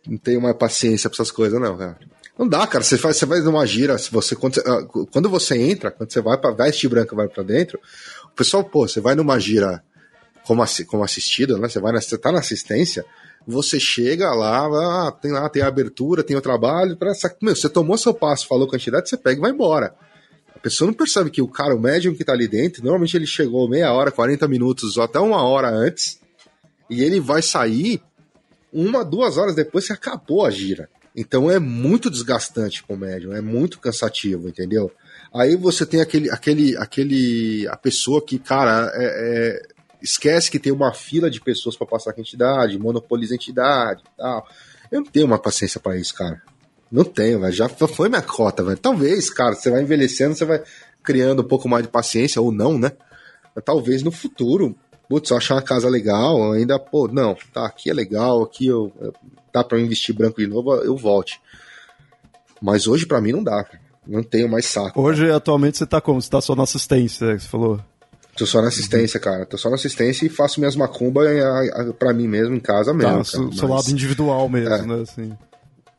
Não tenho mais paciência pra essas coisas, não, cara. Não dá, cara. Você, faz, você vai numa gira, se você quando, você, ah, quando você entra, quando você vai para veste branca vai para dentro, o pessoal, pô, você vai numa gira como, como assistido, né? Você vai você tá na assistência, você chega lá, ah, tem lá, tem a abertura, tem o trabalho, pra, meu, você tomou seu passo, falou quantidade, você pega e vai embora. A pessoa não percebe que o cara, o médium que tá ali dentro, normalmente ele chegou meia hora, 40 minutos ou até uma hora antes, e ele vai sair uma, duas horas depois que acabou a gira. Então é muito desgastante com o médium, é muito cansativo, entendeu? Aí você tem aquele, aquele, aquele, a pessoa que, cara, é, é, esquece que tem uma fila de pessoas para passar a entidade, monopoliza a entidade tal. Eu não tenho uma paciência para isso, cara. Não tenho, velho. Já foi minha cota, velho. Talvez, cara, você vai envelhecendo, você vai criando um pouco mais de paciência, ou não, né? Talvez no futuro, putz, eu achar uma casa legal, ainda, pô, não, tá, aqui é legal, aqui eu, dá para investir branco de novo, eu volte. Mas hoje para mim não dá, não tenho mais saco. Hoje, cara. atualmente, você tá como? Você tá só na assistência, você falou? Tô só na assistência, uhum. cara. Tô só na assistência e faço minhas macumbas para mim mesmo, em casa mesmo. Tá, seu, Mas... lado individual mesmo, é. né? Assim.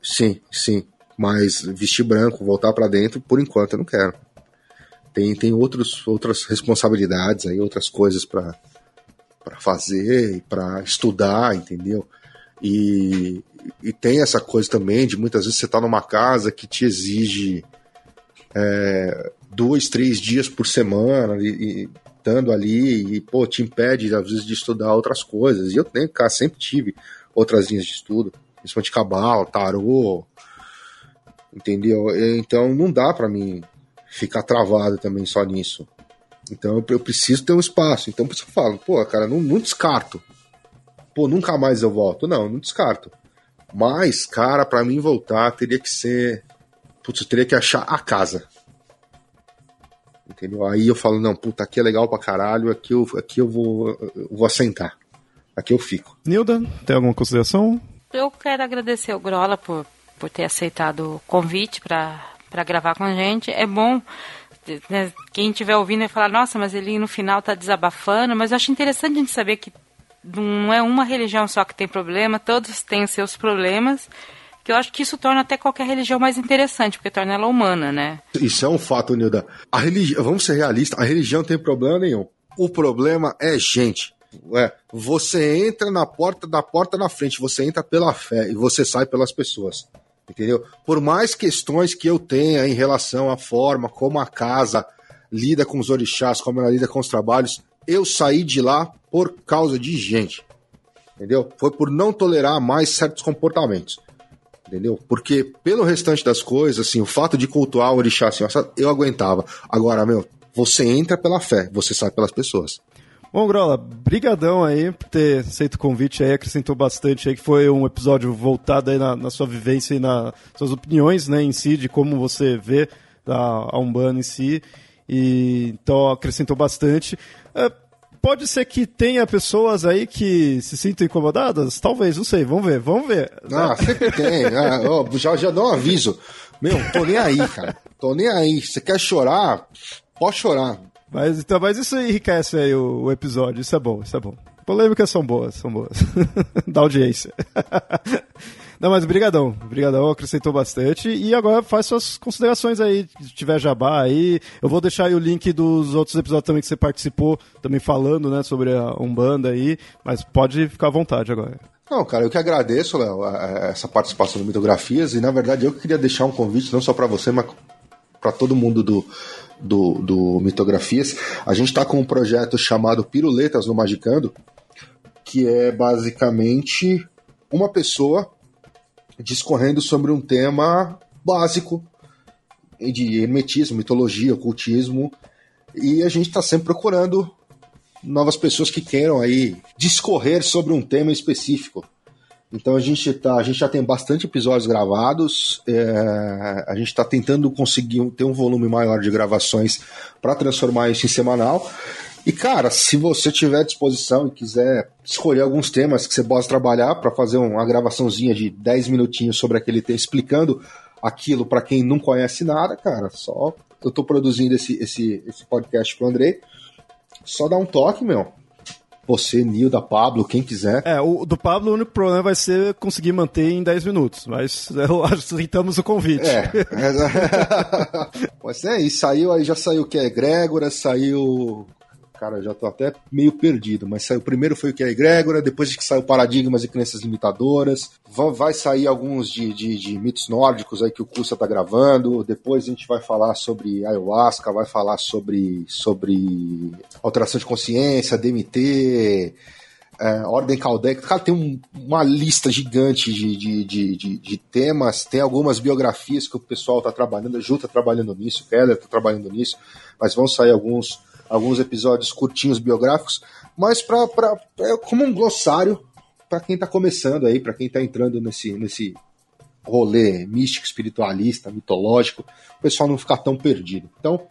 Sim, sim. Mas vestir branco, voltar para dentro, por enquanto eu não quero. Tem, tem outros, outras responsabilidades aí, outras coisas para fazer e para estudar, entendeu? E, e tem essa coisa também de muitas vezes você tá numa casa que te exige é, dois, três dias por semana e, e estando ali e pô, te impede às vezes de estudar outras coisas. E eu tenho, cara, sempre tive outras linhas de estudo, principalmente cabal, tarô, entendeu? Então não dá para mim ficar travado também só nisso. Então eu, eu, preciso ter um espaço. Então por isso que eu falo, pô, cara, não, não descarto pô, nunca mais eu volto. Não, não descarto. Mas, cara, para mim voltar teria que ser. Putz, eu teria que achar a casa. Entendeu? Aí eu falo, não, puta, aqui é legal pra caralho, aqui eu, aqui eu vou, eu vou assentar. Aqui eu fico. Nilda, tem alguma consideração? Eu quero agradecer o Grola por, por ter aceitado o convite para gravar com a gente. É bom né, quem estiver ouvindo e falar, nossa, mas ele no final tá desabafando, mas eu acho interessante a gente saber que não é uma religião só que tem problema, todos têm seus problemas, que eu acho que isso torna até qualquer religião mais interessante, porque torna ela humana, né? Isso é um fato, Nilda. A religião, vamos ser realistas, a religião não tem problema nenhum. O problema é gente. É, você entra na porta da porta na frente, você entra pela fé e você sai pelas pessoas. Entendeu? Por mais questões que eu tenha em relação à forma como a casa lida com os orixás, como ela lida com os trabalhos, eu saí de lá por causa de gente. Entendeu? Foi por não tolerar mais certos comportamentos. Entendeu? Porque pelo restante das coisas, assim, o fato de cultuar o orixá assim, eu aguentava. Agora, meu, Você entra pela fé, você sai pelas pessoas. Bom, Grola, brigadão aí por ter aceito o convite aí, acrescentou bastante aí, que foi um episódio voltado aí na, na sua vivência e nas suas opiniões, né, em si, de como você vê a, a Umbanda em si, e então acrescentou bastante. É, pode ser que tenha pessoas aí que se sintam incomodadas? Talvez, não sei, vamos ver, vamos ver. Ah, sempre tem. Ah, ó, já, já dou um aviso. Meu, tô nem aí, cara. Tô nem aí. Você quer chorar? Pode chorar. Mas, então, mas isso enriquece aí o, o episódio, isso é bom, isso é bom. Polêmicas são boas, são boas. da audiência. Não, mas brigadão, brigadão, acrescentou bastante. E agora faz suas considerações aí, se tiver jabá aí. Eu vou deixar aí o link dos outros episódios também que você participou, também falando, né, sobre a Umbanda aí, mas pode ficar à vontade agora. Não, cara, eu que agradeço, Léo, essa participação no Mitografias, e na verdade eu queria deixar um convite, não só para você, mas para todo mundo do, do, do Mitografias. A gente está com um projeto chamado Piruletas no Magicando, que é basicamente uma pessoa discorrendo sobre um tema básico de hermetismo, mitologia, ocultismo, e a gente está sempre procurando novas pessoas que queiram aí discorrer sobre um tema específico. Então a gente tá, a gente já tem bastante episódios gravados, é, a gente está tentando conseguir ter um volume maior de gravações para transformar isso em semanal. E cara, se você tiver disposição e quiser escolher alguns temas que você possa trabalhar para fazer uma gravaçãozinha de 10 minutinhos sobre aquele tema, explicando aquilo para quem não conhece nada, cara, só eu estou produzindo esse, esse, esse podcast pro Andrei. Só dá um toque, meu você, Nil, da Pablo, quem quiser. É, o do Pablo o único problema vai ser conseguir manter em 10 minutos, mas aceitamos o convite. É. mas é, e saiu, aí já saiu o que é Grégora, saiu cara, já tô até meio perdido, mas saiu primeiro foi o que é egrégora, depois que saiu Paradigmas e Crenças Limitadoras, vai sair alguns de, de, de mitos nórdicos aí que o Cussa tá gravando, depois a gente vai falar sobre ayahuasca, vai falar sobre, sobre alteração de consciência, DMT, é, Ordem Kaldec, cara, tem um, uma lista gigante de, de, de, de, de temas, tem algumas biografias que o pessoal tá trabalhando, a Ju tá trabalhando nisso, o Keller tá trabalhando nisso, mas vão sair alguns alguns episódios curtinhos biográficos, mas pra, pra, é como um glossário para quem está começando aí, para quem está entrando nesse, nesse rolê místico, espiritualista, mitológico, o pessoal não ficar tão perdido. Então,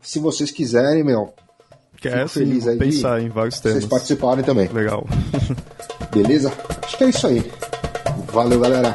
se vocês quiserem, meu, Quer sim, feliz aí pensar em vários temas. Vocês participarem também. Legal. Beleza? Acho que é isso aí. Valeu, galera.